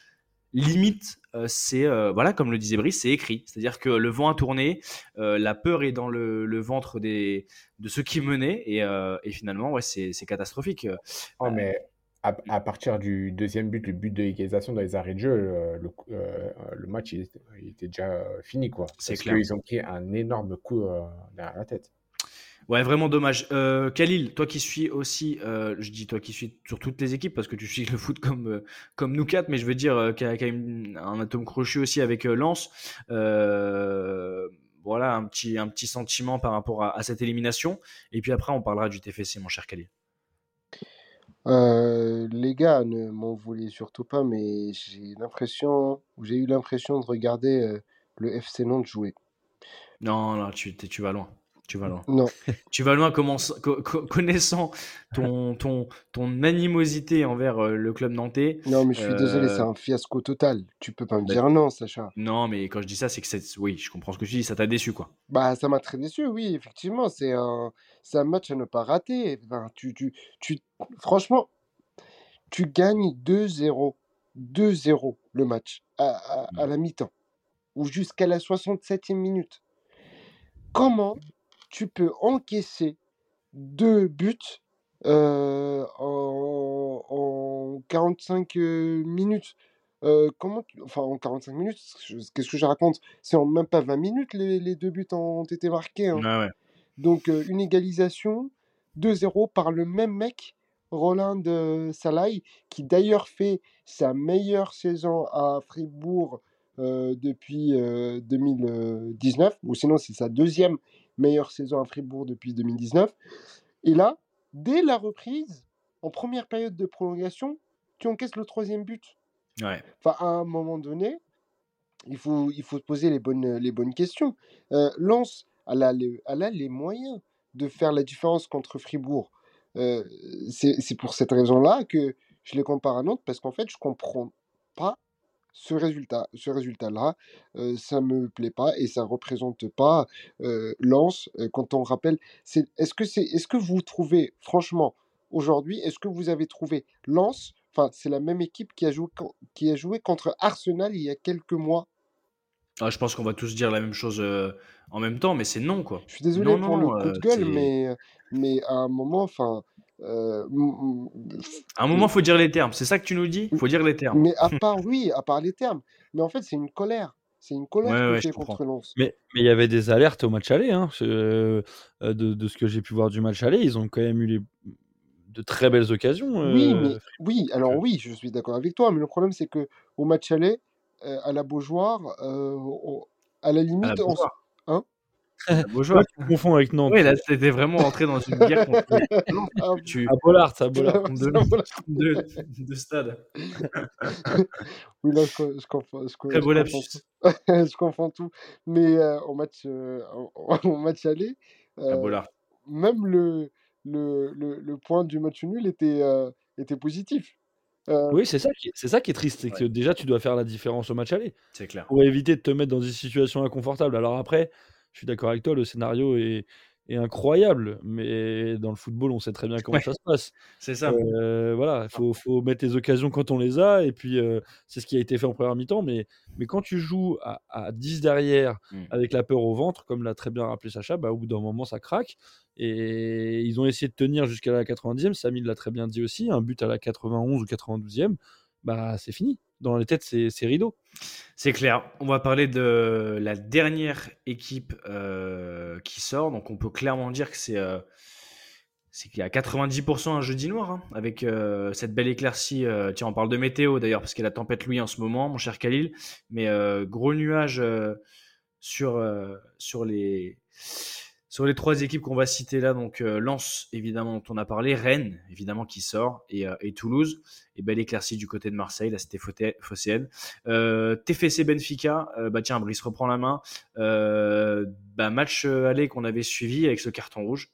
limite, c'est, voilà, comme le disait Brice, c'est écrit. C'est-à-dire que le vent a tourné, la peur est dans le, ventre des, de ceux qui menaient, et, finalement, ouais, c'est, catastrophique. Oh, mais à, partir du deuxième but, le but de l'égalisation dans les arrêts de jeu, euh, euh, le, match il était, déjà euh, fini. Quoi, parce qu'ils ont pris un énorme coup derrière la tête. Ouais, vraiment dommage. Khalil, toi qui suis aussi, je dis toi qui suis sur toutes les équipes parce que tu suis le foot comme, comme nous quatre, mais je veux dire qui a, un atome crochu aussi avec Lens. voilà, un petit, un petit sentiment par rapport à, à cette élimination. Et puis après, on parlera du TFC, mon cher Khalil. Euh, les gars, ne m'en voulez surtout pas, mais j'ai l'impression, j'ai eu l'impression de regarder euh, le FC Nantes jouer. Non, non, tu, vas loin. Tu vas loin. Non, Tu vas loin co- connaissant ton, ton, ton animosité envers euh, le club nantais. non, mais je suis désolé, c'est Euh, un fiasco total. Tu peux pas me bah, dire non, Sacha. non, mais quand je dis ça, c'est que c'est. Oui, je comprends ce que tu dis, ça t'a déçu, quoi. Bah, ça m'a très déçu, oui, effectivement. C'est un, match à ne pas rater. Enfin, tu, tu, tu, franchement, tu gagnes 2-0. 2-0 le match à, à- à la mi-temps ou jusqu'à la 67e minute. Comment tu peux encaisser deux buts euh, en, en 45 euh, minutes Euh, comment tu- Enfin, en 45 minutes, qu'est-ce que je raconte? C'est en même pas 20 minutes les, les deux buts ont été marqués. hein. Ouais. Donc, euh, une égalisation 2-0 par le même mec, Roland Salaï, qui d'ailleurs fait sa meilleure saison à Fribourg depuis euh, 2019, ou sinon c'est sa deuxième meilleure saison à Fribourg depuis 2019. Et là, dès la reprise, en première période de prolongation, tu encaisses le troisième but. Ouais. Enfin, à un moment donné, il faut, il faut se poser les bonnes, les bonnes questions. Euh, Lens, elle a, les, elle a les moyens de faire la différence contre Fribourg. Euh, c'est c'est pour cette raison-là que je les compare à Nantes, parce qu'en fait, je comprends pas ce résultat. Ce résultat-là, euh, ça me plaît pas et ça représente pas euh, Lens. quand on rappelle, c'est est-ce que c'est, est-ce que vous trouvez, franchement, aujourd'hui, est-ce que vous avez trouvé Lens Enfin, c'est la même équipe qui a joué, qui a joué contre Arsenal il y a quelques mois. Ah, je pense qu'on va tous dire la même chose euh, en même temps, mais c'est non, quoi. Je suis désolé Non, pour non, le coup de gueule, mais, mais à un moment, enfin, euh, À un moment, faut dire les termes. C'est ça que tu nous dis? Faut dire les termes. mais à part, oui, à part les termes, mais en fait, c'est une colère. C'est une colère Ouais, que ouais, je j'ai comprends. contre Lens. Mais mais il y avait des alertes au match aller. Hein. Euh, de, de ce que j'ai pu voir du match aller, ils ont quand même eu les- de très belles occasions. Oui, euh, mais oui, alors oui, je suis d'accord avec toi, mais le problème, c'est que au match aller, euh, à la Beaujoire, euh, au- à la À la limite, on À Beaujoire. Toi, tu confonds avec Nantes. Oui, là, c'était vraiment entré dans une guerre contre Nantes. Ah, Tu- À Bollard, à Bollard. de, ça, voilà. de, de stade. Oui, là, je, je confonds, je, Très je beau confonds lapsus. tout. je confonds tout. Mais euh, au match, euh, au, au match aller, À euh, Bollard. même le, le, le, le point du match nul était, euh, était positif. Euh, Oui, c'est ça, qui est- c'est ça qui est triste, c'est que déjà tu dois faire la différence au match aller C'est clair. pour éviter de te mettre dans une situation inconfortable. Alors après, je suis d'accord avec toi, le scénario est, est incroyable, mais dans le football, on sait très bien comment Ouais. ça se passe. C'est ça. Euh, voilà, il faut, faut mettre les occasions quand on les a, et puis euh, c'est ce qui a été fait en première mi-temps. Mais, mais quand tu joues à, à 10 derrière, Mm. avec la peur au ventre, comme l'a très bien rappelé Sacha, bah, au bout d'un moment, ça craque. Et ils ont essayé de tenir jusqu'à la 90e. Samy l'a très bien dit aussi. Un but à la 91 ou 92e, bah, c'est fini. Dans les têtes, c'est c'est rideau. C'est clair. On va parler de la dernière équipe euh, qui sort. Donc, on peut clairement dire que c'est euh, c'est qu'il y a 90% un jeudi noir hein, avec euh, cette belle éclaircie. tiens, on parle de météo d'ailleurs parce qu'il y a la tempête Louis en ce moment, mon cher Khalil. Mais gros nuages euh, sur, sur les. Sur les trois équipes qu'on va citer là, donc euh, Lens, évidemment, dont on a parlé, Rennes, évidemment, qui sort, et, euh, Toulouse, et belle éclaircie du côté de Marseille, la cité phocé- phocéenne. TFC Benfica, euh, bah tiens, Brice reprend la main. Bah, match aller qu'on avait suivi avec ce carton rouge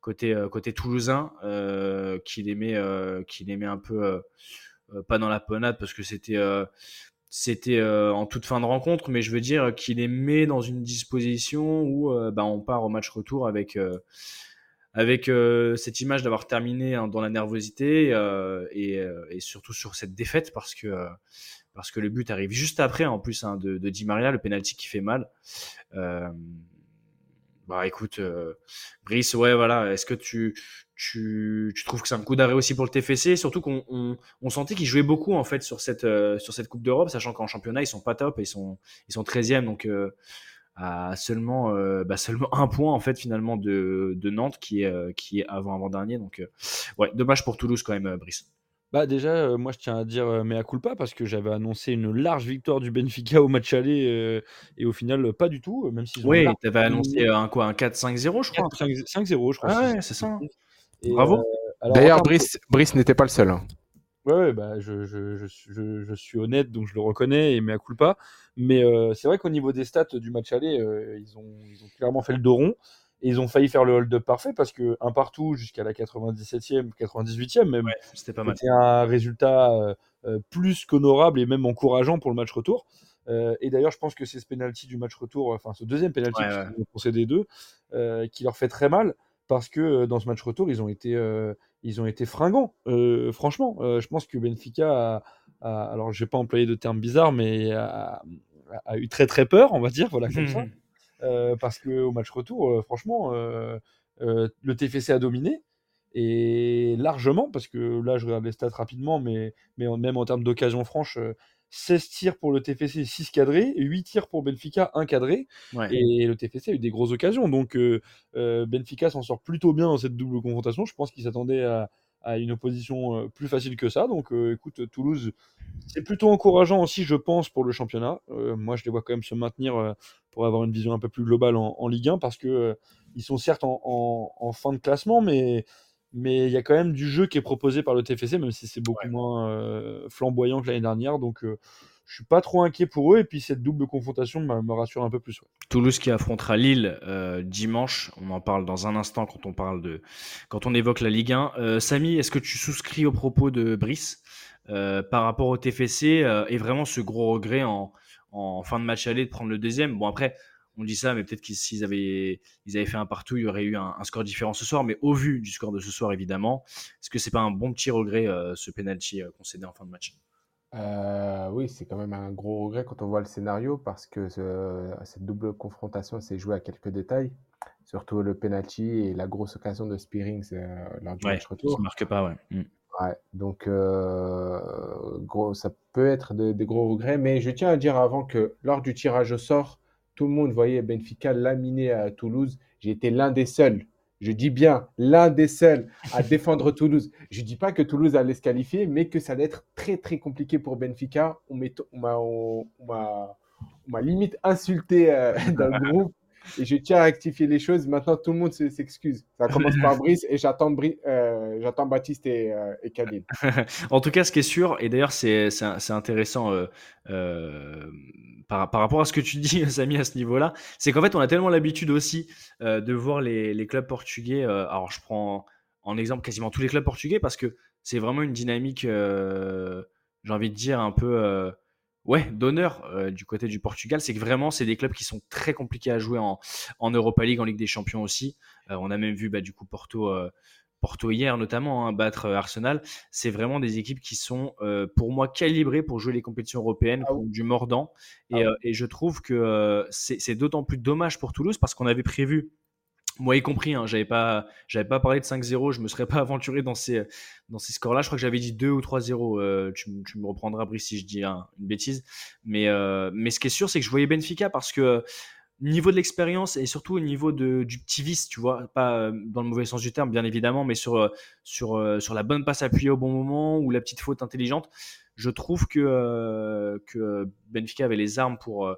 côté toulousain, qui les un peu pas dans la penade parce que c'était c'était euh, en toute fin de rencontre, mais je veux dire qu'il les met dans une disposition où euh, bah, on part au match retour avec euh, avec euh, cette image d'avoir terminé hein, dans la nervosité euh, et, et surtout sur cette défaite parce que parce que le but arrive juste après en plus hein, de, de Di Maria, le penalty qui fait mal. Bah écoute, euh, Brice, ouais voilà, est-ce que tu, trouves que c'est un coup d'arrêt aussi pour le TFC Surtout qu'on on, sentait qu'ils jouaient beaucoup en fait sur cette, euh, sur cette Coupe d'Europe, sachant qu'en championnat ils sont pas top, ils sont, ils sont 13e, donc euh, à seulement, bah, seulement un point en fait finalement de, Nantes qui est, qui est avant avant dernier. Donc ouais, dommage pour Toulouse quand même, Brice. Bah déjà, euh, moi je tiens à dire euh, mea culpa parce que j'avais annoncé une large victoire du Benfica au match aller euh, et au final pas du tout, même ont Oui, tu avais annoncé euh, un quoi, un 4-5-0, je crois. un truc. 4-5 5-0 je crois. Ah si- ouais, c'est ça. hein. Et, Bravo. euh, D'ailleurs, Brice, Brice n'était pas le seul. hein. Ouais, ouais, bah, je, je, je, suis- je, je suis honnête, donc je le reconnais, et mea culpa. Mais euh, c'est vrai qu'au niveau des stats du match aller, euh, ils, ont, ils ont clairement fait le dos rond. Et ils ont failli faire le hold-up parfait parce que un partout jusqu'à la 97e, 98e même, Ouais, c'était pas mal. c'était un résultat euh, euh, plus qu'honorable et même encourageant pour le match retour. Euh, et d'ailleurs, je pense que c'est ce penalty du match retour, enfin ce deuxième penalty Ouais, parce ouais. concédé deux, euh, qui leur fait très mal parce que dans ce match retour, ils ont été, ils ont été fringants. Franchement, je pense que Benfica a, a- alors je vais pas employer de termes bizarres, mais a, a eu très très peur, on va dire, voilà comme ça. Euh, parce que au match retour, euh, franchement, euh, le TFC a dominé et largement, parce que là, je regarde les stats rapidement, mais, mais en- même en termes d'occasion franche, euh, 16 tirs pour le TFC, 6 cadrés, 8 tirs pour Benfica, 1 cadré, Ouais. et le TFC a eu des grosses occasions. Donc euh, Benfica s'en sort plutôt bien dans cette double confrontation. Je pense qu'ils s'attendaient à, à une opposition euh, plus facile que ça. Donc euh, écoute, Toulouse, c'est plutôt encourageant aussi, je pense, pour le championnat. Euh, moi, je les vois quand même se maintenir pour avoir une vision un peu plus globale en, en Ligue 1 parce que ils sont certes en, en- en fin de classement, mais mais il y a quand même du jeu qui est proposé par le TFC, même si c'est beaucoup Ouais. moins euh, flamboyant que l'année dernière. Donc, euh, je suis pas trop inquiet pour eux. Et puis, cette double confrontation me, rassure un peu plus. Toulouse qui affrontera Lille euh, dimanche. On en parle dans un instant quand on parle de quand on évoque la Ligue 1. Euh, Samy, est-ce que tu souscris aux propos de Brice euh, par rapport au TFC et vraiment ce gros regret en, fin de match aller de prendre le deuxième? Bon après, on dit ça, mais peut-être qu'ils s'ils avaient ils avaient fait un partout, il y aurait eu un, un score différent ce soir. Mais au vu du score de ce soir, évidemment, est-ce que c'est pas un bon petit regret ce penalty concédé en fin de match? Euh, oui, c'est quand même un gros regret quand on voit le scénario parce que ce- cette double confrontation s'est jouée à quelques détails, surtout le penalty et la grosse occasion de Spearings euh, lors du Ouais, match qui retour. marque pas, ouais. Mm. Ouais, donc euh, gros, ça peut être de- des gros regrets, mais je tiens à dire avant que lors du tirage au sort, tout le monde voyait Benfica laminer à Toulouse. J'ai été l'un des seuls, je dis bien l'un des seuls à défendre Toulouse. Je dis pas que Toulouse allait se qualifier, mais que ça allait être très très compliqué pour Benfica. On m'a on on limite insulté euh, dans le groupe. Et je tiens à rectifier les choses. Maintenant, tout le monde se- s'excuse. Ça commence par Brice et j'attends euh, Baptiste et, euh. En tout cas, ce qui est sûr, et d'ailleurs c'est intéressant euh, euh, par, par rapport à ce que tu dis, Samy, à ce niveau-là, c'est qu'en fait, on a tellement l'habitude aussi de voir les, les clubs portugais. alors, je prends en exemple quasiment tous les clubs portugais parce que c'est vraiment une dynamique, j'ai envie de dire, un peu ouais, d'honneur euh, du côté du Portugal. C'est que vraiment, c'est des clubs qui sont très compliqués à jouer en, en Europa League, en Ligue des Champions aussi. Euh, on a même vu bah, du coup Porto. euh, Porto hier notamment, hein, battre euh, Arsenal, c'est vraiment des équipes qui sont euh, pour moi calibrées pour jouer les compétitions européennes, Ah du mordant. Et, Ah oui. euh, et je trouve que euh, c'est c'est d'autant plus dommage pour Toulouse parce qu'on avait prévu, moi y compris, hein, j'avais pas, j'avais pas parlé de 5-0, je me serais pas aventuré dans ces, dans ces scores-là. Je crois que j'avais dit 2 ou 3-0. euh, tu, me reprendras, Brice, si je dis une bêtise. Mais, euh, mais ce qui est sûr, c'est que je voyais Benfica parce que niveau de l'expérience et surtout au niveau de, du petit vice, tu vois, pas euh, dans le mauvais sens du terme, bien évidemment, mais sur, euh, sur, euh, sur la bonne passe appuyée au bon moment ou la petite faute intelligente, je trouve que, euh, que Benfica avait les armes pour, euh,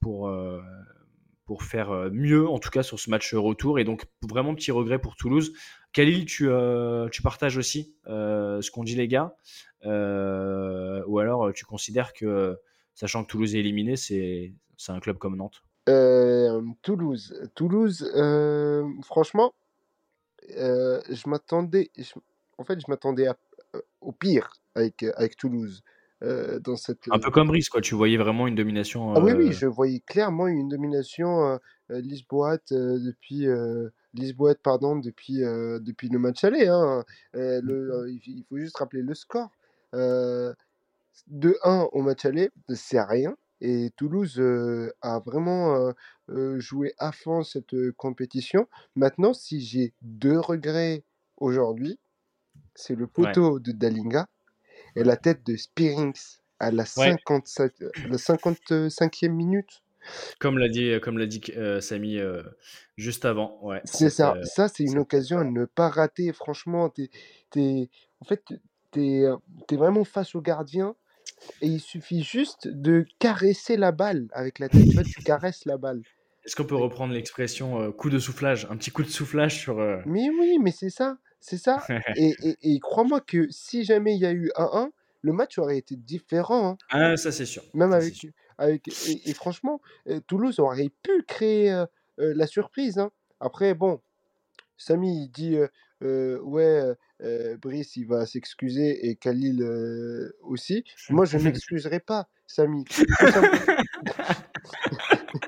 pour, euh, pour faire euh, mieux, en tout cas sur ce match retour. Et donc, vraiment petit regret pour Toulouse. Khalil, tu, euh, tu partages aussi euh, ce qu'ont dit les gars Ou alors tu considères que, sachant que Toulouse est éliminé, c'est un club comme Nantes? Toulouse. Toulouse, franchement, je m'attendais. En fait, je m'attendais au pire avec, avec Toulouse. Euh, dans cette... Un peu comme Brice, quoi. Tu voyais vraiment une domination. Ah oui, oui, euh, je voyais clairement une domination euh, euh, lisboète euh, depuis euh, lisboète, pardon, depuis, euh, depuis le match aller. hein. Euh, le, euh, il faut juste rappeler le score. Euh, 2-1 au match aller, c'est rien. Et Toulouse euh, a vraiment euh, euh, joué à fond cette euh, compétition. Maintenant, si j'ai deux regrets aujourd'hui, c'est le poteau de Dalinga et la tête de Spearings à la, Ouais. 57, à la 55e minute. Comme l'a dit, comme l'a dit euh, Samy euh, juste avant. Ouais, C'est ça. euh, Ça, c'est une occasion à ne pas rater. Franchement, t'es, en fait, t'es, euh, t'es vraiment face au gardien et il suffit juste de caresser la balle avec la tête. Tu vois, tu caresses la balle. Est-ce qu'on peut reprendre l'expression euh, coup de soufflage Un petit coup de soufflage sur. euh, Mais oui, mais c'est ça, c'est ça. Et, et, et crois-moi que si jamais il y a eu 1-1, le match aurait été différent. hein. Ah, ça c'est sûr. Même Ça, avec, sûr. avec et, et franchement, euh, Toulouse aurait pu créer euh, la surprise. hein. Après, bon, Samy il dit euh, euh, ouais, Brice il va s'excuser et Khalil aussi. Moi, je ne m'excuserai pas, Samy.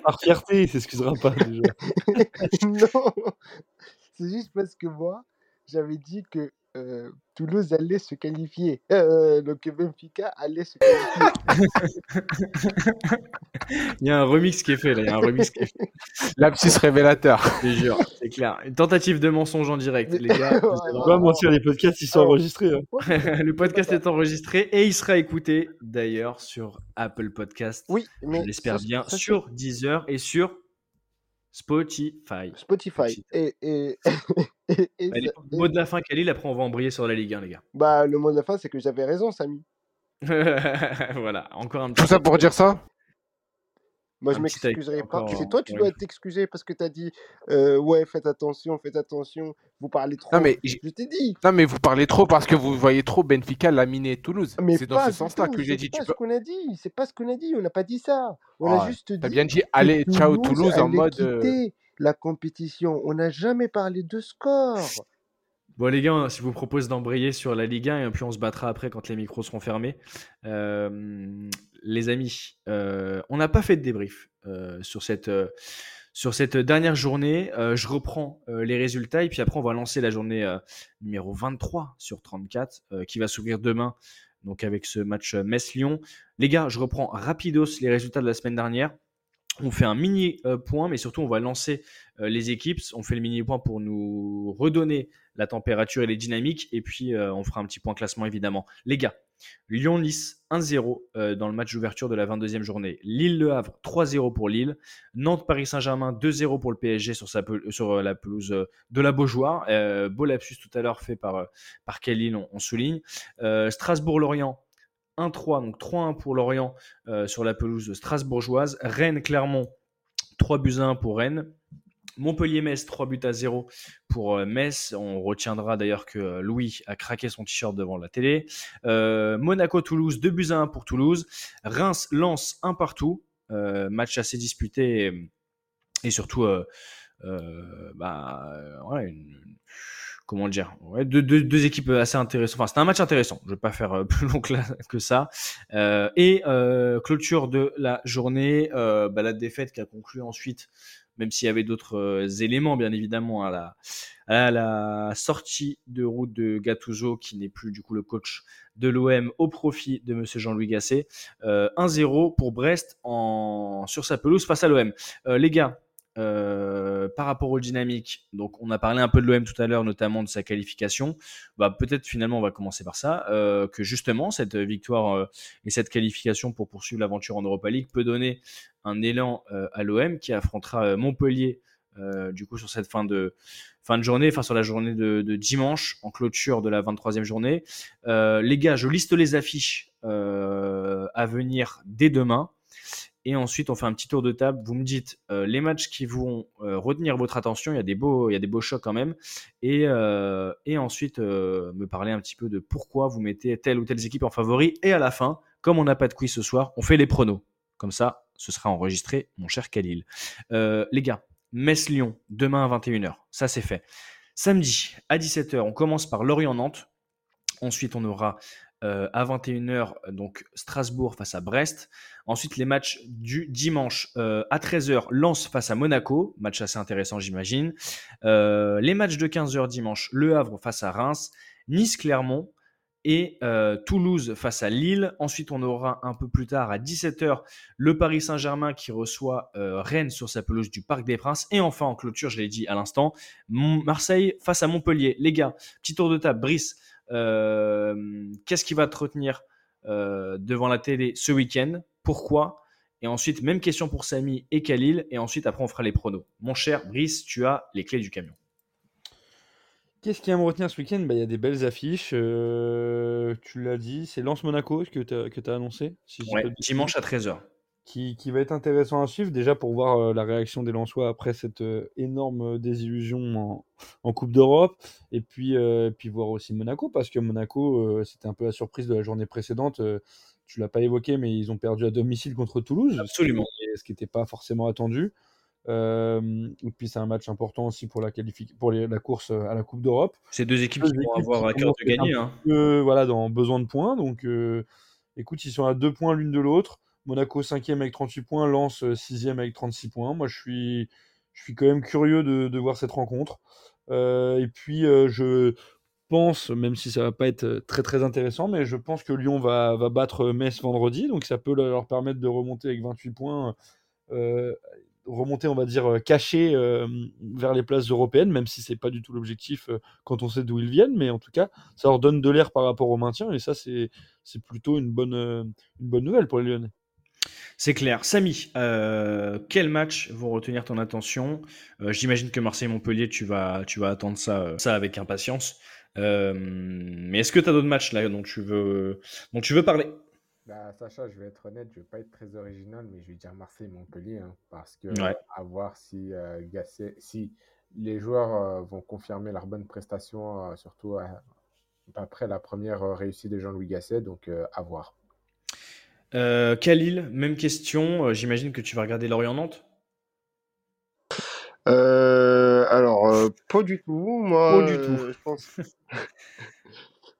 Par fierté, il s'excusera pas déjà. non, c'est juste parce que moi, j'avais dit que euh, Toulouse allait se qualifier. Euh, donc Benfica allait se qualifier. Il y a un remix qui est fait là. Il y a un remix qui est fait. Lapsus révélateur. Je te jure, c'est clair. Une tentative de mensonge en direct, les gars. On va mentir, les podcasts ils sont Alors, enregistrés. hein. le podcast est enregistré et il sera écouté d'ailleurs sur Apple Podcast. Oui, mais Je l'espère ça- bien ça, sur Deezer et sur Spotify. Spotify. Et, et, et- et Allez, ça- et- mot de la fin, Khalil. Après, on va embrayer sur la Ligue 1, les gars. bah, le mot de la fin, c'est que j'avais raison, Samy. voilà, encore un petit Tout ça pour dire ça? Moi, je Un take, m'excuserai pas. C'est toi, tu ouais. dois t'excuser parce que tu as dit euh, Ouais, faites attention, faites attention, vous parlez trop. Non mais, j- Je t'ai dit. non, mais vous parlez trop parce que vous voyez trop Benfica laminer Toulouse. C'est dans pas ce sens-là que j'ai c'est dit. pas Tu ce qu'on a dit. C'est pas ce qu'on a dit. On n'a pas dit ça. On Ah, a juste T'as dit bien dit allez, ciao Toulouse en mode. euh, la compétition. On n'a jamais parlé de score. Bon, les gars, je vous propose d'embrayer sur la Ligue 1 et puis on se battra après quand les micros seront fermés. Euh, les amis, euh, on n'a pas fait de débrief euh, sur, cette, dernière journée. Je reprends les résultats et puis après, on va lancer la journée numéro 23 sur 34 euh, qui va s'ouvrir demain. Donc, avec ce match Metz-Lyon. Les gars, je reprends rapidos les résultats de la semaine dernière. On fait un mini euh, point, mais surtout on va lancer euh, les équipes. On fait le mini point pour nous redonner la température et les dynamiques. Et puis, euh, on fera un petit point classement, évidemment. Les gars, Lyon-Nice 1-0 euh, dans le match d'ouverture de la 22e journée. Lille-Le Havre 3-0 pour Lille. Nantes-Paris Saint-Germain 2-0 pour le PSG sur, la pelouse de la Beaujoire. Beau lapsus tout à l'heure fait par, par Kelly, on, souligne. Euh, Strasbourg-Lorient 1-3, donc 3-1 pour Lorient euh, sur la pelouse strasbourgeoise. Rennes-Clermont 3 buts à 1 pour Rennes. Montpellier-Metz, 3 buts à 0 pour euh, Metz. On retiendra d'ailleurs que euh, Louis a craqué son t-shirt devant la télé. Monaco-Toulouse, 2 buts à 1 pour Toulouse. Reims-Lens, 1 partout. Match assez disputé et, surtout, bah, une- comment dire, deux, équipes assez intéressantes. Enfin, c'était un match intéressant. Je vais pas faire euh, plus long que, ça. Euh, et euh, clôture de la journée, bah, la défaite qui a conclu ensuite, même s'il y avait d'autres éléments, bien évidemment, à la, sortie de route de Gattuso, qui n'est plus du coup le coach de l'OM au profit de Monsieur Jean-Louis Gasset. Euh, 1-0 pour Brest sur sa pelouse face à l'OM. Les gars, euh, par rapport aux dynamiques, donc on a parlé un peu de l'OM tout à l'heure, notamment de sa qualification. Bah, peut-être finalement on va commencer par ça, euh, que justement cette victoire euh, et cette qualification pour poursuivre l'aventure en Europa League peut donner un élan à l'OM qui affrontera Montpellier du coup sur cette fin de fin de journée, enfin sur la journée de, de dimanche en clôture de la 23e journée. Les gars, je liste les affiches à venir dès demain. Et ensuite, on fait un petit tour de table. Vous me dites euh, les matchs qui vont euh, retenir votre attention. Il y a des beaux, il y a des beaux chocs quand même. Et, euh, et ensuite, me parler un petit peu de pourquoi vous mettez telle ou telle équipe en favori. Et à la fin, comme on n'a pas de quiz ce soir, on fait les pronos. Comme ça, ce sera enregistré, mon cher Khalil. Les gars, Metz-Lyon, demain à 21h. Ça, c'est fait. Samedi, à 17h, on commence par Lorient-Nantes. Ensuite, on aura euh, à 21h donc Strasbourg face à Brest. Ensuite, les matchs du dimanche euh, à 13h, Lens face à Monaco. Match assez intéressant, j'imagine. Euh, les matchs de 15h dimanche, Le Havre face à Reims, Nice-Clermont et euh, Toulouse face à Lille. Ensuite, on aura un peu plus tard à 17h le Paris Saint-Germain qui reçoit euh, Rennes sur sa pelouse du Parc des Princes. Et enfin, en clôture, je l'ai dit à l'instant, Marseille face à Montpellier. Les gars, petit tour de table. Brice, euh, qu'est-ce qui va te retenir euh, devant la télé ce week-end? Pourquoi? Et ensuite, même question pour Samy et Khalil. Et ensuite, après, on fera les pronos. Mon cher Brice, tu as les clés du camion. Qu'est-ce qui va me retenir ce week-end? Bah, Il y a des belles affiches. euh, tu l'as dit, c'est Lance Monaco que tu as, annoncé. Si ouais, dimanche à 13h. Qui, qui, va être intéressant à suivre, déjà pour voir euh, la réaction des Lensois après cette euh, énorme désillusion en, en Coupe d'Europe, et puis, euh, puis voir aussi Monaco, parce que Monaco, c'était un peu la surprise de la journée précédente. tu l'as pas évoqué, mais ils ont perdu à domicile contre Toulouse. Absolument. Ce qui n'était pas forcément attendu. Euh, et puis c'est un match important aussi pour la, pour la course à la Coupe d'Europe. C'est deux équipes qui vont avoir à cœur de gagner. Hein. voilà, dans besoin de points. Donc euh, écoute, ils sont à deux points l'une de l'autre. Monaco 5e avec 38 points, Lens 6e avec 36 points. Moi je suis, quand même curieux de, voir cette rencontre. Euh, et puis je pense, même si ça va pas être très très intéressant, mais je pense que Lyon va, battre Metz vendredi. Donc ça peut leur permettre de remonter avec 28 points. Euh, remonter, on va dire, euh, caché euh, vers les places européennes, même si c'est pas du tout l'objectif euh, quand on sait d'où ils viennent, mais en tout cas, ça leur donne de l'air par rapport au maintien, et ça, c'est plutôt une bonne, une bonne nouvelle pour les Lyonnais. C'est clair. Samy, quel match vont retenir ton attention? J'imagine que Marseille-Montpellier, tu vas, tu vas attendre ça, ça avec impatience. mais est-ce que tu as d'autres matchs là dont tu veux, dont tu veux parler? Bah, Sacha, je vais être honnête, je vais pas être très original, mais je vais dire Marseille-Montpellier, hein, parce que à voir si, euh, Gasset, si les joueurs euh, vont confirmer leur bonne prestation, euh, surtout après la première réussite de Jean-Louis Gasset, donc à voir. Khalil, même question, j'imagine que tu vas regarder Lorient-Nantes alors, pas du tout. Moi, pas du tout. je pense.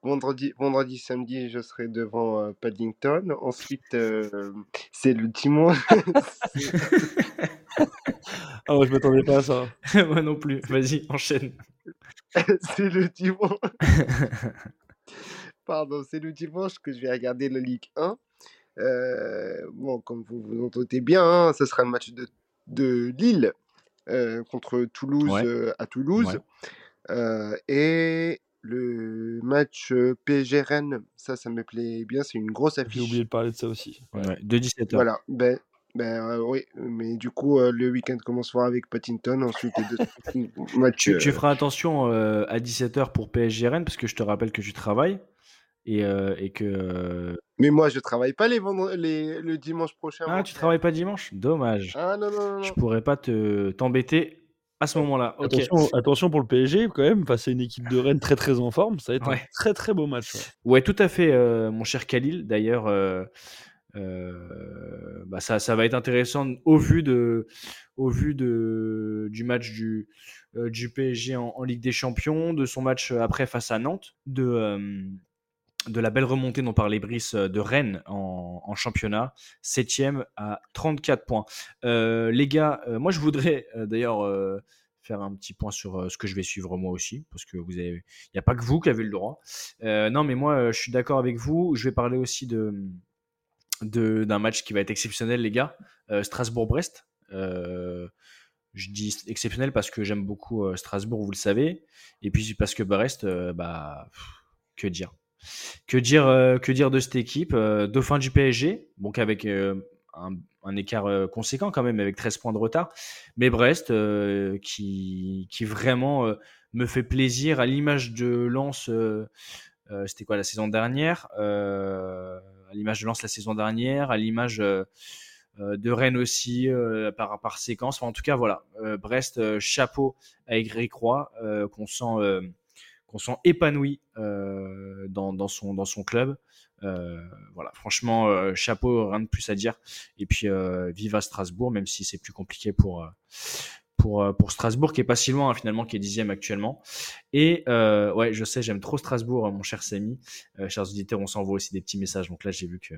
Vendredi, vendredi, samedi, je serai devant euh, Paddington. Ensuite, euh, c'est le dimanche. ah ouais, je m'attendais pas à ça. Moi non plus. Vas-y, enchaîne. c'est le dimanche. Pardon, c'est le dimanche que je vais regarder la Ligue 1. Euh, bon, comme vous vous entendez bien, hein, ce sera le match de, de Lille contre Toulouse à Toulouse. et le match PSG Rennes, ça, ça me plaît bien. C'est une grosse affiche. J'ai oublié de parler de ça aussi. Ouais, de 17h. Voilà. Ben, ben oui, mais du coup, le week-end commence fort avec Paddington. Ensuite, deux matchs. Tu, feras attention à 17h pour PSG Rennes, parce que je te rappelle que tu travailles. Et, et que. Mais moi, je travaille pas les, les le dimanche prochain. Ah, tu travailles pas dimanche? Dommage. Ah non, non, non. Je pourrais pas te t'embêter à ce moment-là. Attention, pour le PSG quand même, face à une équipe de Rennes très très en forme, ça va être un très très beau match. Ouais, tout à fait, euh, mon cher Khalil. D'ailleurs, euh, euh, bah, ça, ça, va être intéressant au vu de, au vu de, du match du, du PSG en, Ligue des Champions, de son match après face à Nantes, de de la belle remontée dont parlait Brice de Rennes en, championnat, 7 à 34 points. les gars, moi je voudrais d'ailleurs faire un petit point sur ce que je vais suivre moi aussi, parce que vous avez, il n'y a pas que vous qui avez le droit. non, mais moi, je suis d'accord avec vous. Je vais parler aussi de d'un match qui va être exceptionnel, les gars. Strasbourg-Brest. je dis exceptionnel parce que j'aime beaucoup Strasbourg, vous le savez, et puis parce que Brest, bah, que dire. Que dire, que dire de cette équipe Dauphin du PSG, donc avec un, un écart euh, conséquent quand même, avec 13 points de retard. Mais Brest, euh, qui, vraiment euh, me fait plaisir à l'image de Lens. C'était quoi la saison dernière À l'image de Lens la saison dernière, à l'image de Rennes aussi par, séquence. en tout cas, voilà. Brest, chapeau Eric Roy, qu'on sent, qu'on sent épanoui dans, dans, son, dans son club. Euh, voilà, franchement, euh, chapeau, rien de plus à dire. Et puis, euh, vive à Strasbourg, même si c'est plus compliqué pour, pour, pour Strasbourg, qui est pas si loin hein, finalement, qui est dixième actuellement. Et ouais, je sais, j'aime trop Strasbourg, mon cher Samy. chers auditeurs, on s'envoie aussi des petits messages. Donc là, j'ai vu que,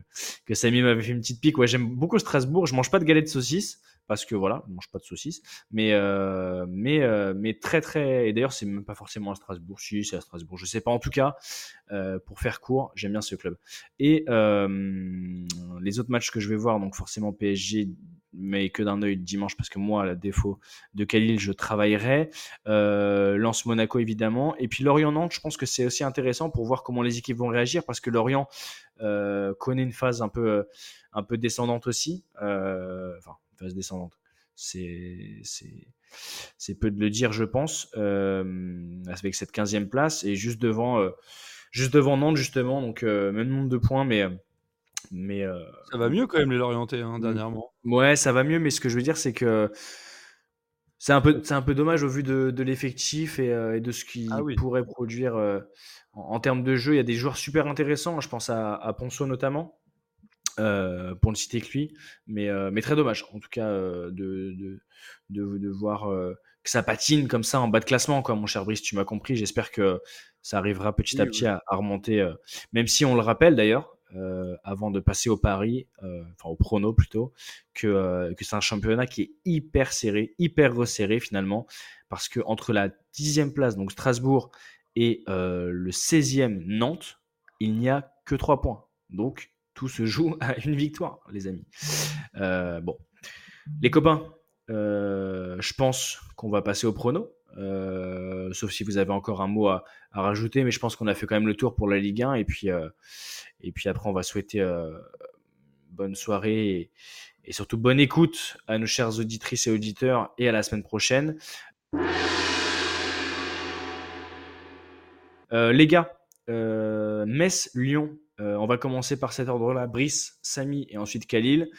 que Samy m'avait fait une petite pique. Ouais, j'aime beaucoup Strasbourg. Je mange pas de galette de saucisse parce que voilà, on mange pas de saucisses, mais euh, mais euh, mais très très et d'ailleurs c'est même pas forcément à Strasbourg, si c'est à Strasbourg, je sais pas en tout cas. Euh, pour faire court, j'aime bien ce club. Et les autres matchs que je vais voir, donc forcément PSG, mais que d'un œil dimanche parce que moi, à défaut de Khalil, je travaillerai. Lance Monaco évidemment, et puis Lorient Nantes, je pense que c'est aussi intéressant pour voir comment les équipes vont réagir parce que Lorient connaît une phase un peu un peu descendante aussi. enfin phase descendante. C'est, peu de le dire, je pense, euh, avec cette 15e place et juste devant, euh, juste devant Nantes, justement. Donc, euh, même nombre de points, mais. Mais euh, Ça va mieux quand même les Lorientais hein, dernièrement. Ouais, ça va mieux, mais ce que je veux dire, c'est que c'est un peu, c'est un peu dommage au vu de, de l'effectif et, euh, et de ce qu'il Ah oui. pourrait produire euh, en, en termes de jeu. Il y a des joueurs super intéressants, je pense à, à Ponceau notamment, pour ne citer que lui, mais, mais très dommage en tout cas de, de, de, de voir que ça patine comme ça en bas de classement, quoi, mon cher Brice, tu m'as compris. J'espère que ça arrivera petit à Oui, petit à, à remonter, euh, même si on le rappelle d'ailleurs. Euh, avant de passer au pari, euh, enfin au prono plutôt, que, euh, que c'est un championnat qui est hyper serré, hyper resserré finalement, parce que entre la dixième place, donc Strasbourg, et le 16e Nantes, il n'y a que 3 points. Donc tout se joue à une victoire, les amis. Bon, les copains, je pense qu'on va passer au prono. Euh, sauf si vous avez encore un mot à, rajouter, mais je pense qu'on a fait quand même le tour pour la Ligue 1. Et puis, euh, et puis après, on va souhaiter euh, bonne soirée et, et surtout bonne écoute à nos chères auditrices et auditeurs et à la semaine prochaine. Les gars, euh, Metz, Lyon, on va commencer par cet ordre-là. Brice, Samy et ensuite Khalil.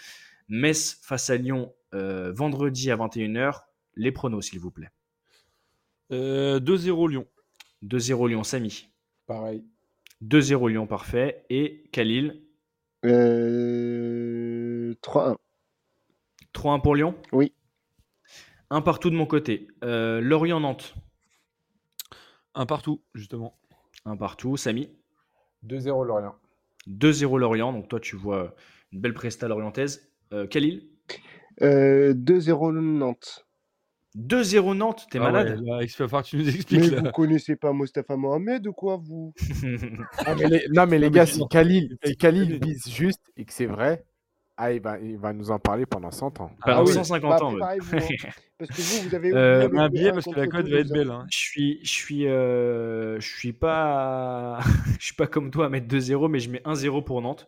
Metz face à Lyon vendredi à 21h. Les pronos, s'il vous plaît. Euh, 2-0 Lyon. 2-0 Lyon, Samy. Pareil. 2-0 Lyon, parfait. Et Khalil, Euh, 3-1. 3-1 pour Lyon Oui. Un partout de mon côté. Euh, Lorient-Nantes, Un partout, justement. un partout. Samy, 2-0 Lorient. 2-0 Lorient. Donc toi, tu vois une belle presta lorientaise. Euh, Khalil, Euh, 2-0 Nantes. 2-0 Nantes. T'es Ah malade ouais, là, il va falloir que tu nous expliques. Mais là. vous connaissez pas Mostafa Mohamed ou quoi, vous? Ah, mais les- Non, mais les gars, c'est si. Khalil, si Il Khalil vise juste et que c'est vrai, ah, il, va, il va nous en parler pendant 100 ans. Pendant Ah oui. 150 Bah, ans. ouais. hein. Parce que vous, vous avez Euh, parce que la cote va être belle. hein. Je suis, je suis, euh, je suis pas, je suis pas comme toi à mettre 2-0, mais je mets 1-0 pour Nantes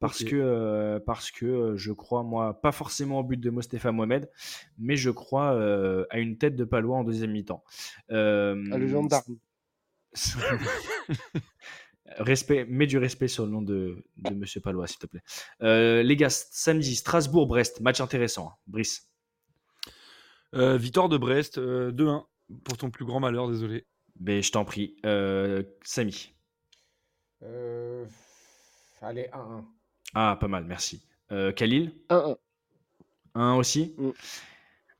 parce que, euh, parce que euh, je crois moi pas forcément au but de Mostefa Mohamed, mais je crois euh, à une tête de Palois en deuxième mi-temps. Euh, Ah, le gendarme. respect, mets du respect sur le nom de, de Monsieur Palois, s'il te plaît. Euh, les gars, samedi, Strasbourg-Brest, match intéressant. hein. Brice, Euh, victoire de Brest, euh, 2-1. Pour ton plus grand malheur, désolé. ben, je t'en prie. Euh, Samy. Euh, Allez, 1-1. Ah, pas mal, merci. Euh, Khalil 1-1. 1 aussi. Mm.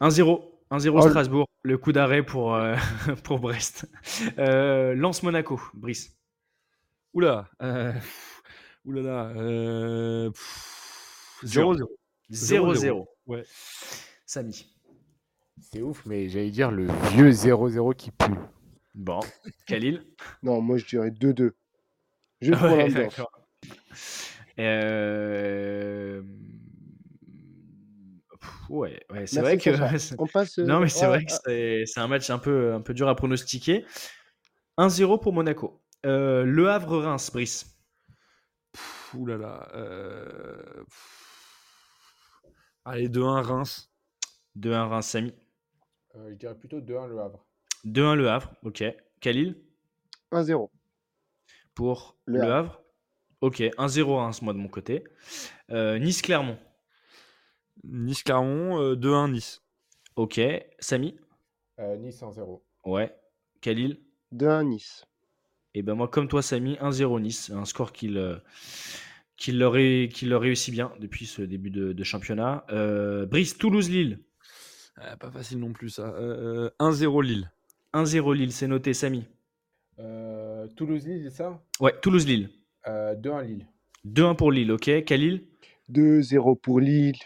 1-0. 1-0 Oh, le- Strasbourg. Le coup d'arrêt pour, euh, pour Brest. Euh, Lance Monaco, Brice. Oula. Euh... pff, Oulala. Euh... pff, Dur. 0-0. 0-0. Ouais. Samy. C'est ouf, mais j'allais dire le vieux 0-0 qui pue. Bon. Khalil? Non, moi, je dirais 2-2. Juste pour Ouais, l'ambiance. d'accord. Euh, pff, Ouais, ouais c'est vrai que. Sacha. On passe. euh, Non, mais c'est ah, vrai que ah, c'est c'est un match un peu, un peu dur à pronostiquer. 1-0 pour Monaco. Euh, le Havre-Reims, Brice. Pff, Oulala. Euh... pff. Allez, 2-1 Reims. 2-1 Reims, Samy. Euh, je dirais plutôt 2-1 le Havre. 2-1 Le Havre, ok. Khalil? 1-0. pour Le Le, Havre. Havre? Ok, 1-0 Reims, moi de mon côté. Euh, Nice-Clermont. Nice-Clermont, euh, 2-1 Nice. Ok. Samy? Euh, nice 1-0. Ouais. Khalil? 2-1 Nice. Et ben moi, comme toi, Samy, 1-0 Nice. Un score qu'il euh, qu'il leur, ré- leur réussit bien depuis ce début de, de championnat. Euh, Brice, Toulouse-Lille. Euh, pas facile non plus, ça. Euh, 1-0 Lille. 1-0 Lille, c'est noté, Samy. Euh, Toulouse-Lille, c'est ça? Ouais, Toulouse-Lille. euh, 2-1 Lille. 2-1 pour Lille, ok. Khalil 2-0 pour Lille.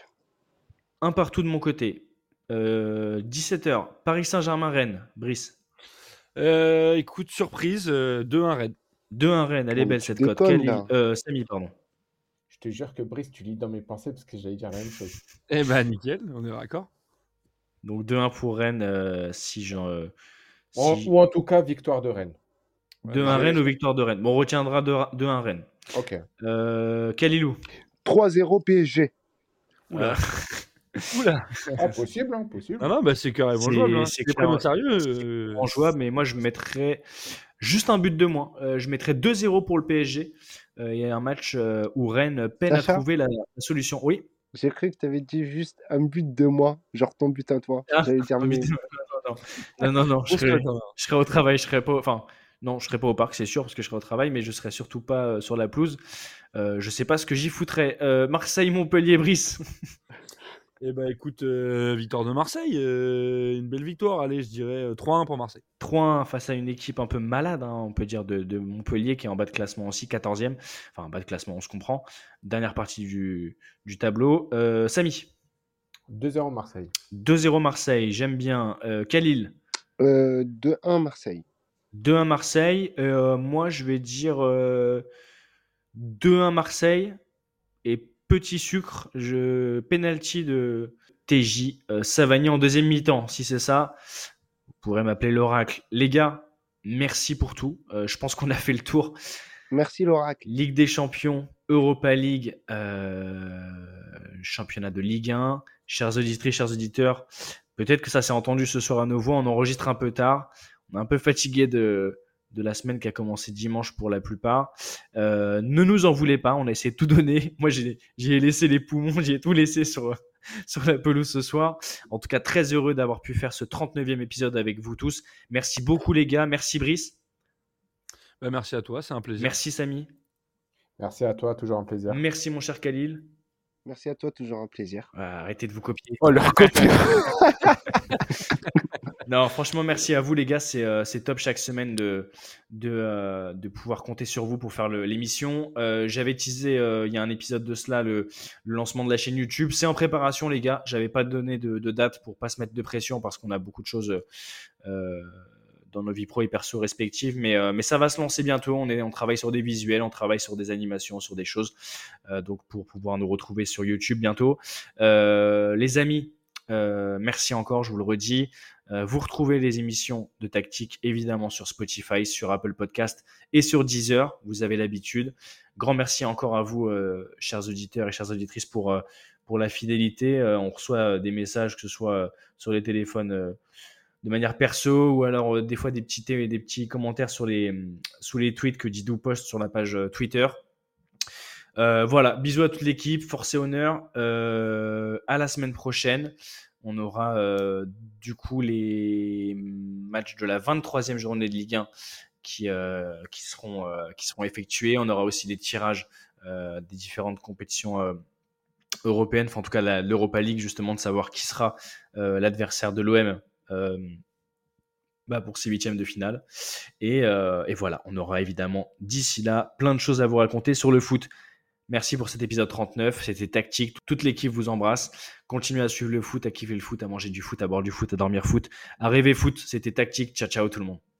Un partout de mon côté. Euh, 17h, Paris Saint-Germain-Rennes. Brice. Euh, écoute, surprise, euh, 2-1 Rennes. 2-1 Rennes, elle est Oh, belle cette cote. euh, Samy, pardon. Je te jure que Brice, tu lis dans mes pensées parce que j'allais dire la même chose. Eh ben, nickel, on est d'accord. Donc 2-1 pour Rennes, euh, si j'en. euh, En- si- Ou en tout cas, victoire de Rennes. 2-1 Rennes ou victoire de Rennes. Bon, on retiendra 2-1 2-1 Rennes. Ok. Euh, Khalilou. 3-0 PSG. Oula. Oula. Ah, possible, hein, possible. Ah non, bah c'est carrément C'est- jouable. Hein. c'est ouais. sérieux. C'est euh, vraiment jouable, mais moi je mettrais juste un but de moins. Euh, je mettrais 2-0 pour le PSG. Euh, Il y a un match euh, où Rennes peine Sacha à trouver la, la solution. Oui. J'ai cru que tu avais dit juste un but de moi, genre ton but à toi. Ah, J'allais dire, mais- Non, non, non, non, non, je, serais, fait, je serais au travail, je serais pas. Enfin, non, je serais pas au parc, c'est sûr, parce que je serais au travail, mais je serais surtout pas euh, sur la pelouse. Euh, je sais pas ce que j'y foutrais. Euh, Marseille-Montpellier, Brice. Eh ben écoute, euh, victoire de Marseille, euh, une belle victoire. Allez, je dirais euh, 3-1 pour Marseille. 3-1 face à une équipe un peu malade, hein, on peut dire, de, de Montpellier qui est en bas de classement aussi, 14e. Enfin, en bas de classement, on se comprend. Dernière partie du, du tableau. Euh, Samy, 2-0 Marseille. 2-0 Marseille, j'aime bien. Euh, Khalil, Euh, 2-1 Marseille. 2-1 Marseille. Euh, moi, je vais dire euh, 2-1 Marseille. Et petit sucre, je penalty de TJ euh, Savagny en deuxième mi-temps. Si c'est ça, vous pourrez m'appeler l'oracle. Les gars, merci pour tout. Euh, je pense qu'on a fait le tour. Merci l'oracle. Ligue des Champions, Europa League, euh, championnat de Ligue 1. Chers auditrices, chers auditeurs, peut-être que ça s'est entendu ce soir à nos voix. On enregistre un peu tard. On est un peu fatigué de, de la semaine qui a commencé dimanche pour la plupart. Euh, ne nous en voulez pas, on a essayé de tout donner. Moi, j'ai j'ai laissé les poumons, j'ai tout laissé sur, sur la pelouse ce soir. En tout cas, très heureux d'avoir pu faire ce 39e épisode avec vous tous. Merci beaucoup, les gars. Merci, Brice. Bah, merci à toi, c'est un plaisir. Merci, Samy. Merci à toi, toujours un plaisir. Merci, mon cher Khalil. Merci à toi, toujours un plaisir. Ah, Arrêtez de vous copier. Oh, leur copie Non, franchement, merci à vous, les gars. C'est euh, c'est top chaque semaine de, de, euh, de pouvoir compter sur vous pour faire l'émission. Euh, J'avais teasé euh, il y a un épisode de cela le, le lancement de la chaîne YouTube. C'est en préparation, les gars. J'avais pas donné de, de date pour pas se mettre de pression parce qu'on a beaucoup de choses euh, dans nos vies pro et perso respectives. Mais, euh, mais ça va se lancer bientôt. On, travaille sur des visuels, on travaille sur des animations, sur des choses. Euh, donc, pour pouvoir nous retrouver sur YouTube bientôt. Euh, les amis, merci encore, je vous le redis. Vous retrouvez les émissions de Tactique évidemment sur Spotify, sur Apple Podcast et sur Deezer. Vous avez l'habitude. Grand merci encore à vous, chers auditeurs et chères auditrices, pour, pour la fidélité. On reçoit des messages, que ce soit sur les téléphones de manière perso ou alors euh, des fois des petits, des petits commentaires sur les, sous les tweets que Didou poste sur la page euh, Twitter. Euh, voilà, bisous à toute l'équipe, force et honneur. À la semaine prochaine. On aura du coup les matchs de la 23e journée de Ligue 1 qui, qui, seront, qui seront effectués. On aura aussi les tirages des différentes compétitions européennes, enfin en tout cas l'Europa League, justement, de savoir qui sera l'adversaire de l'OM bah, pour ces huitièmes de finale. Et, et voilà, on aura évidemment d'ici là plein de choses à vous raconter sur le foot. Merci pour cet épisode 39. C'était tactique. Toute l'équipe vous embrasse. Continuez à suivre le foot, à kiffer le foot, à manger du foot, à boire du foot, à dormir foot, à rêver foot. C'était tactique. Ciao, ciao tout le monde.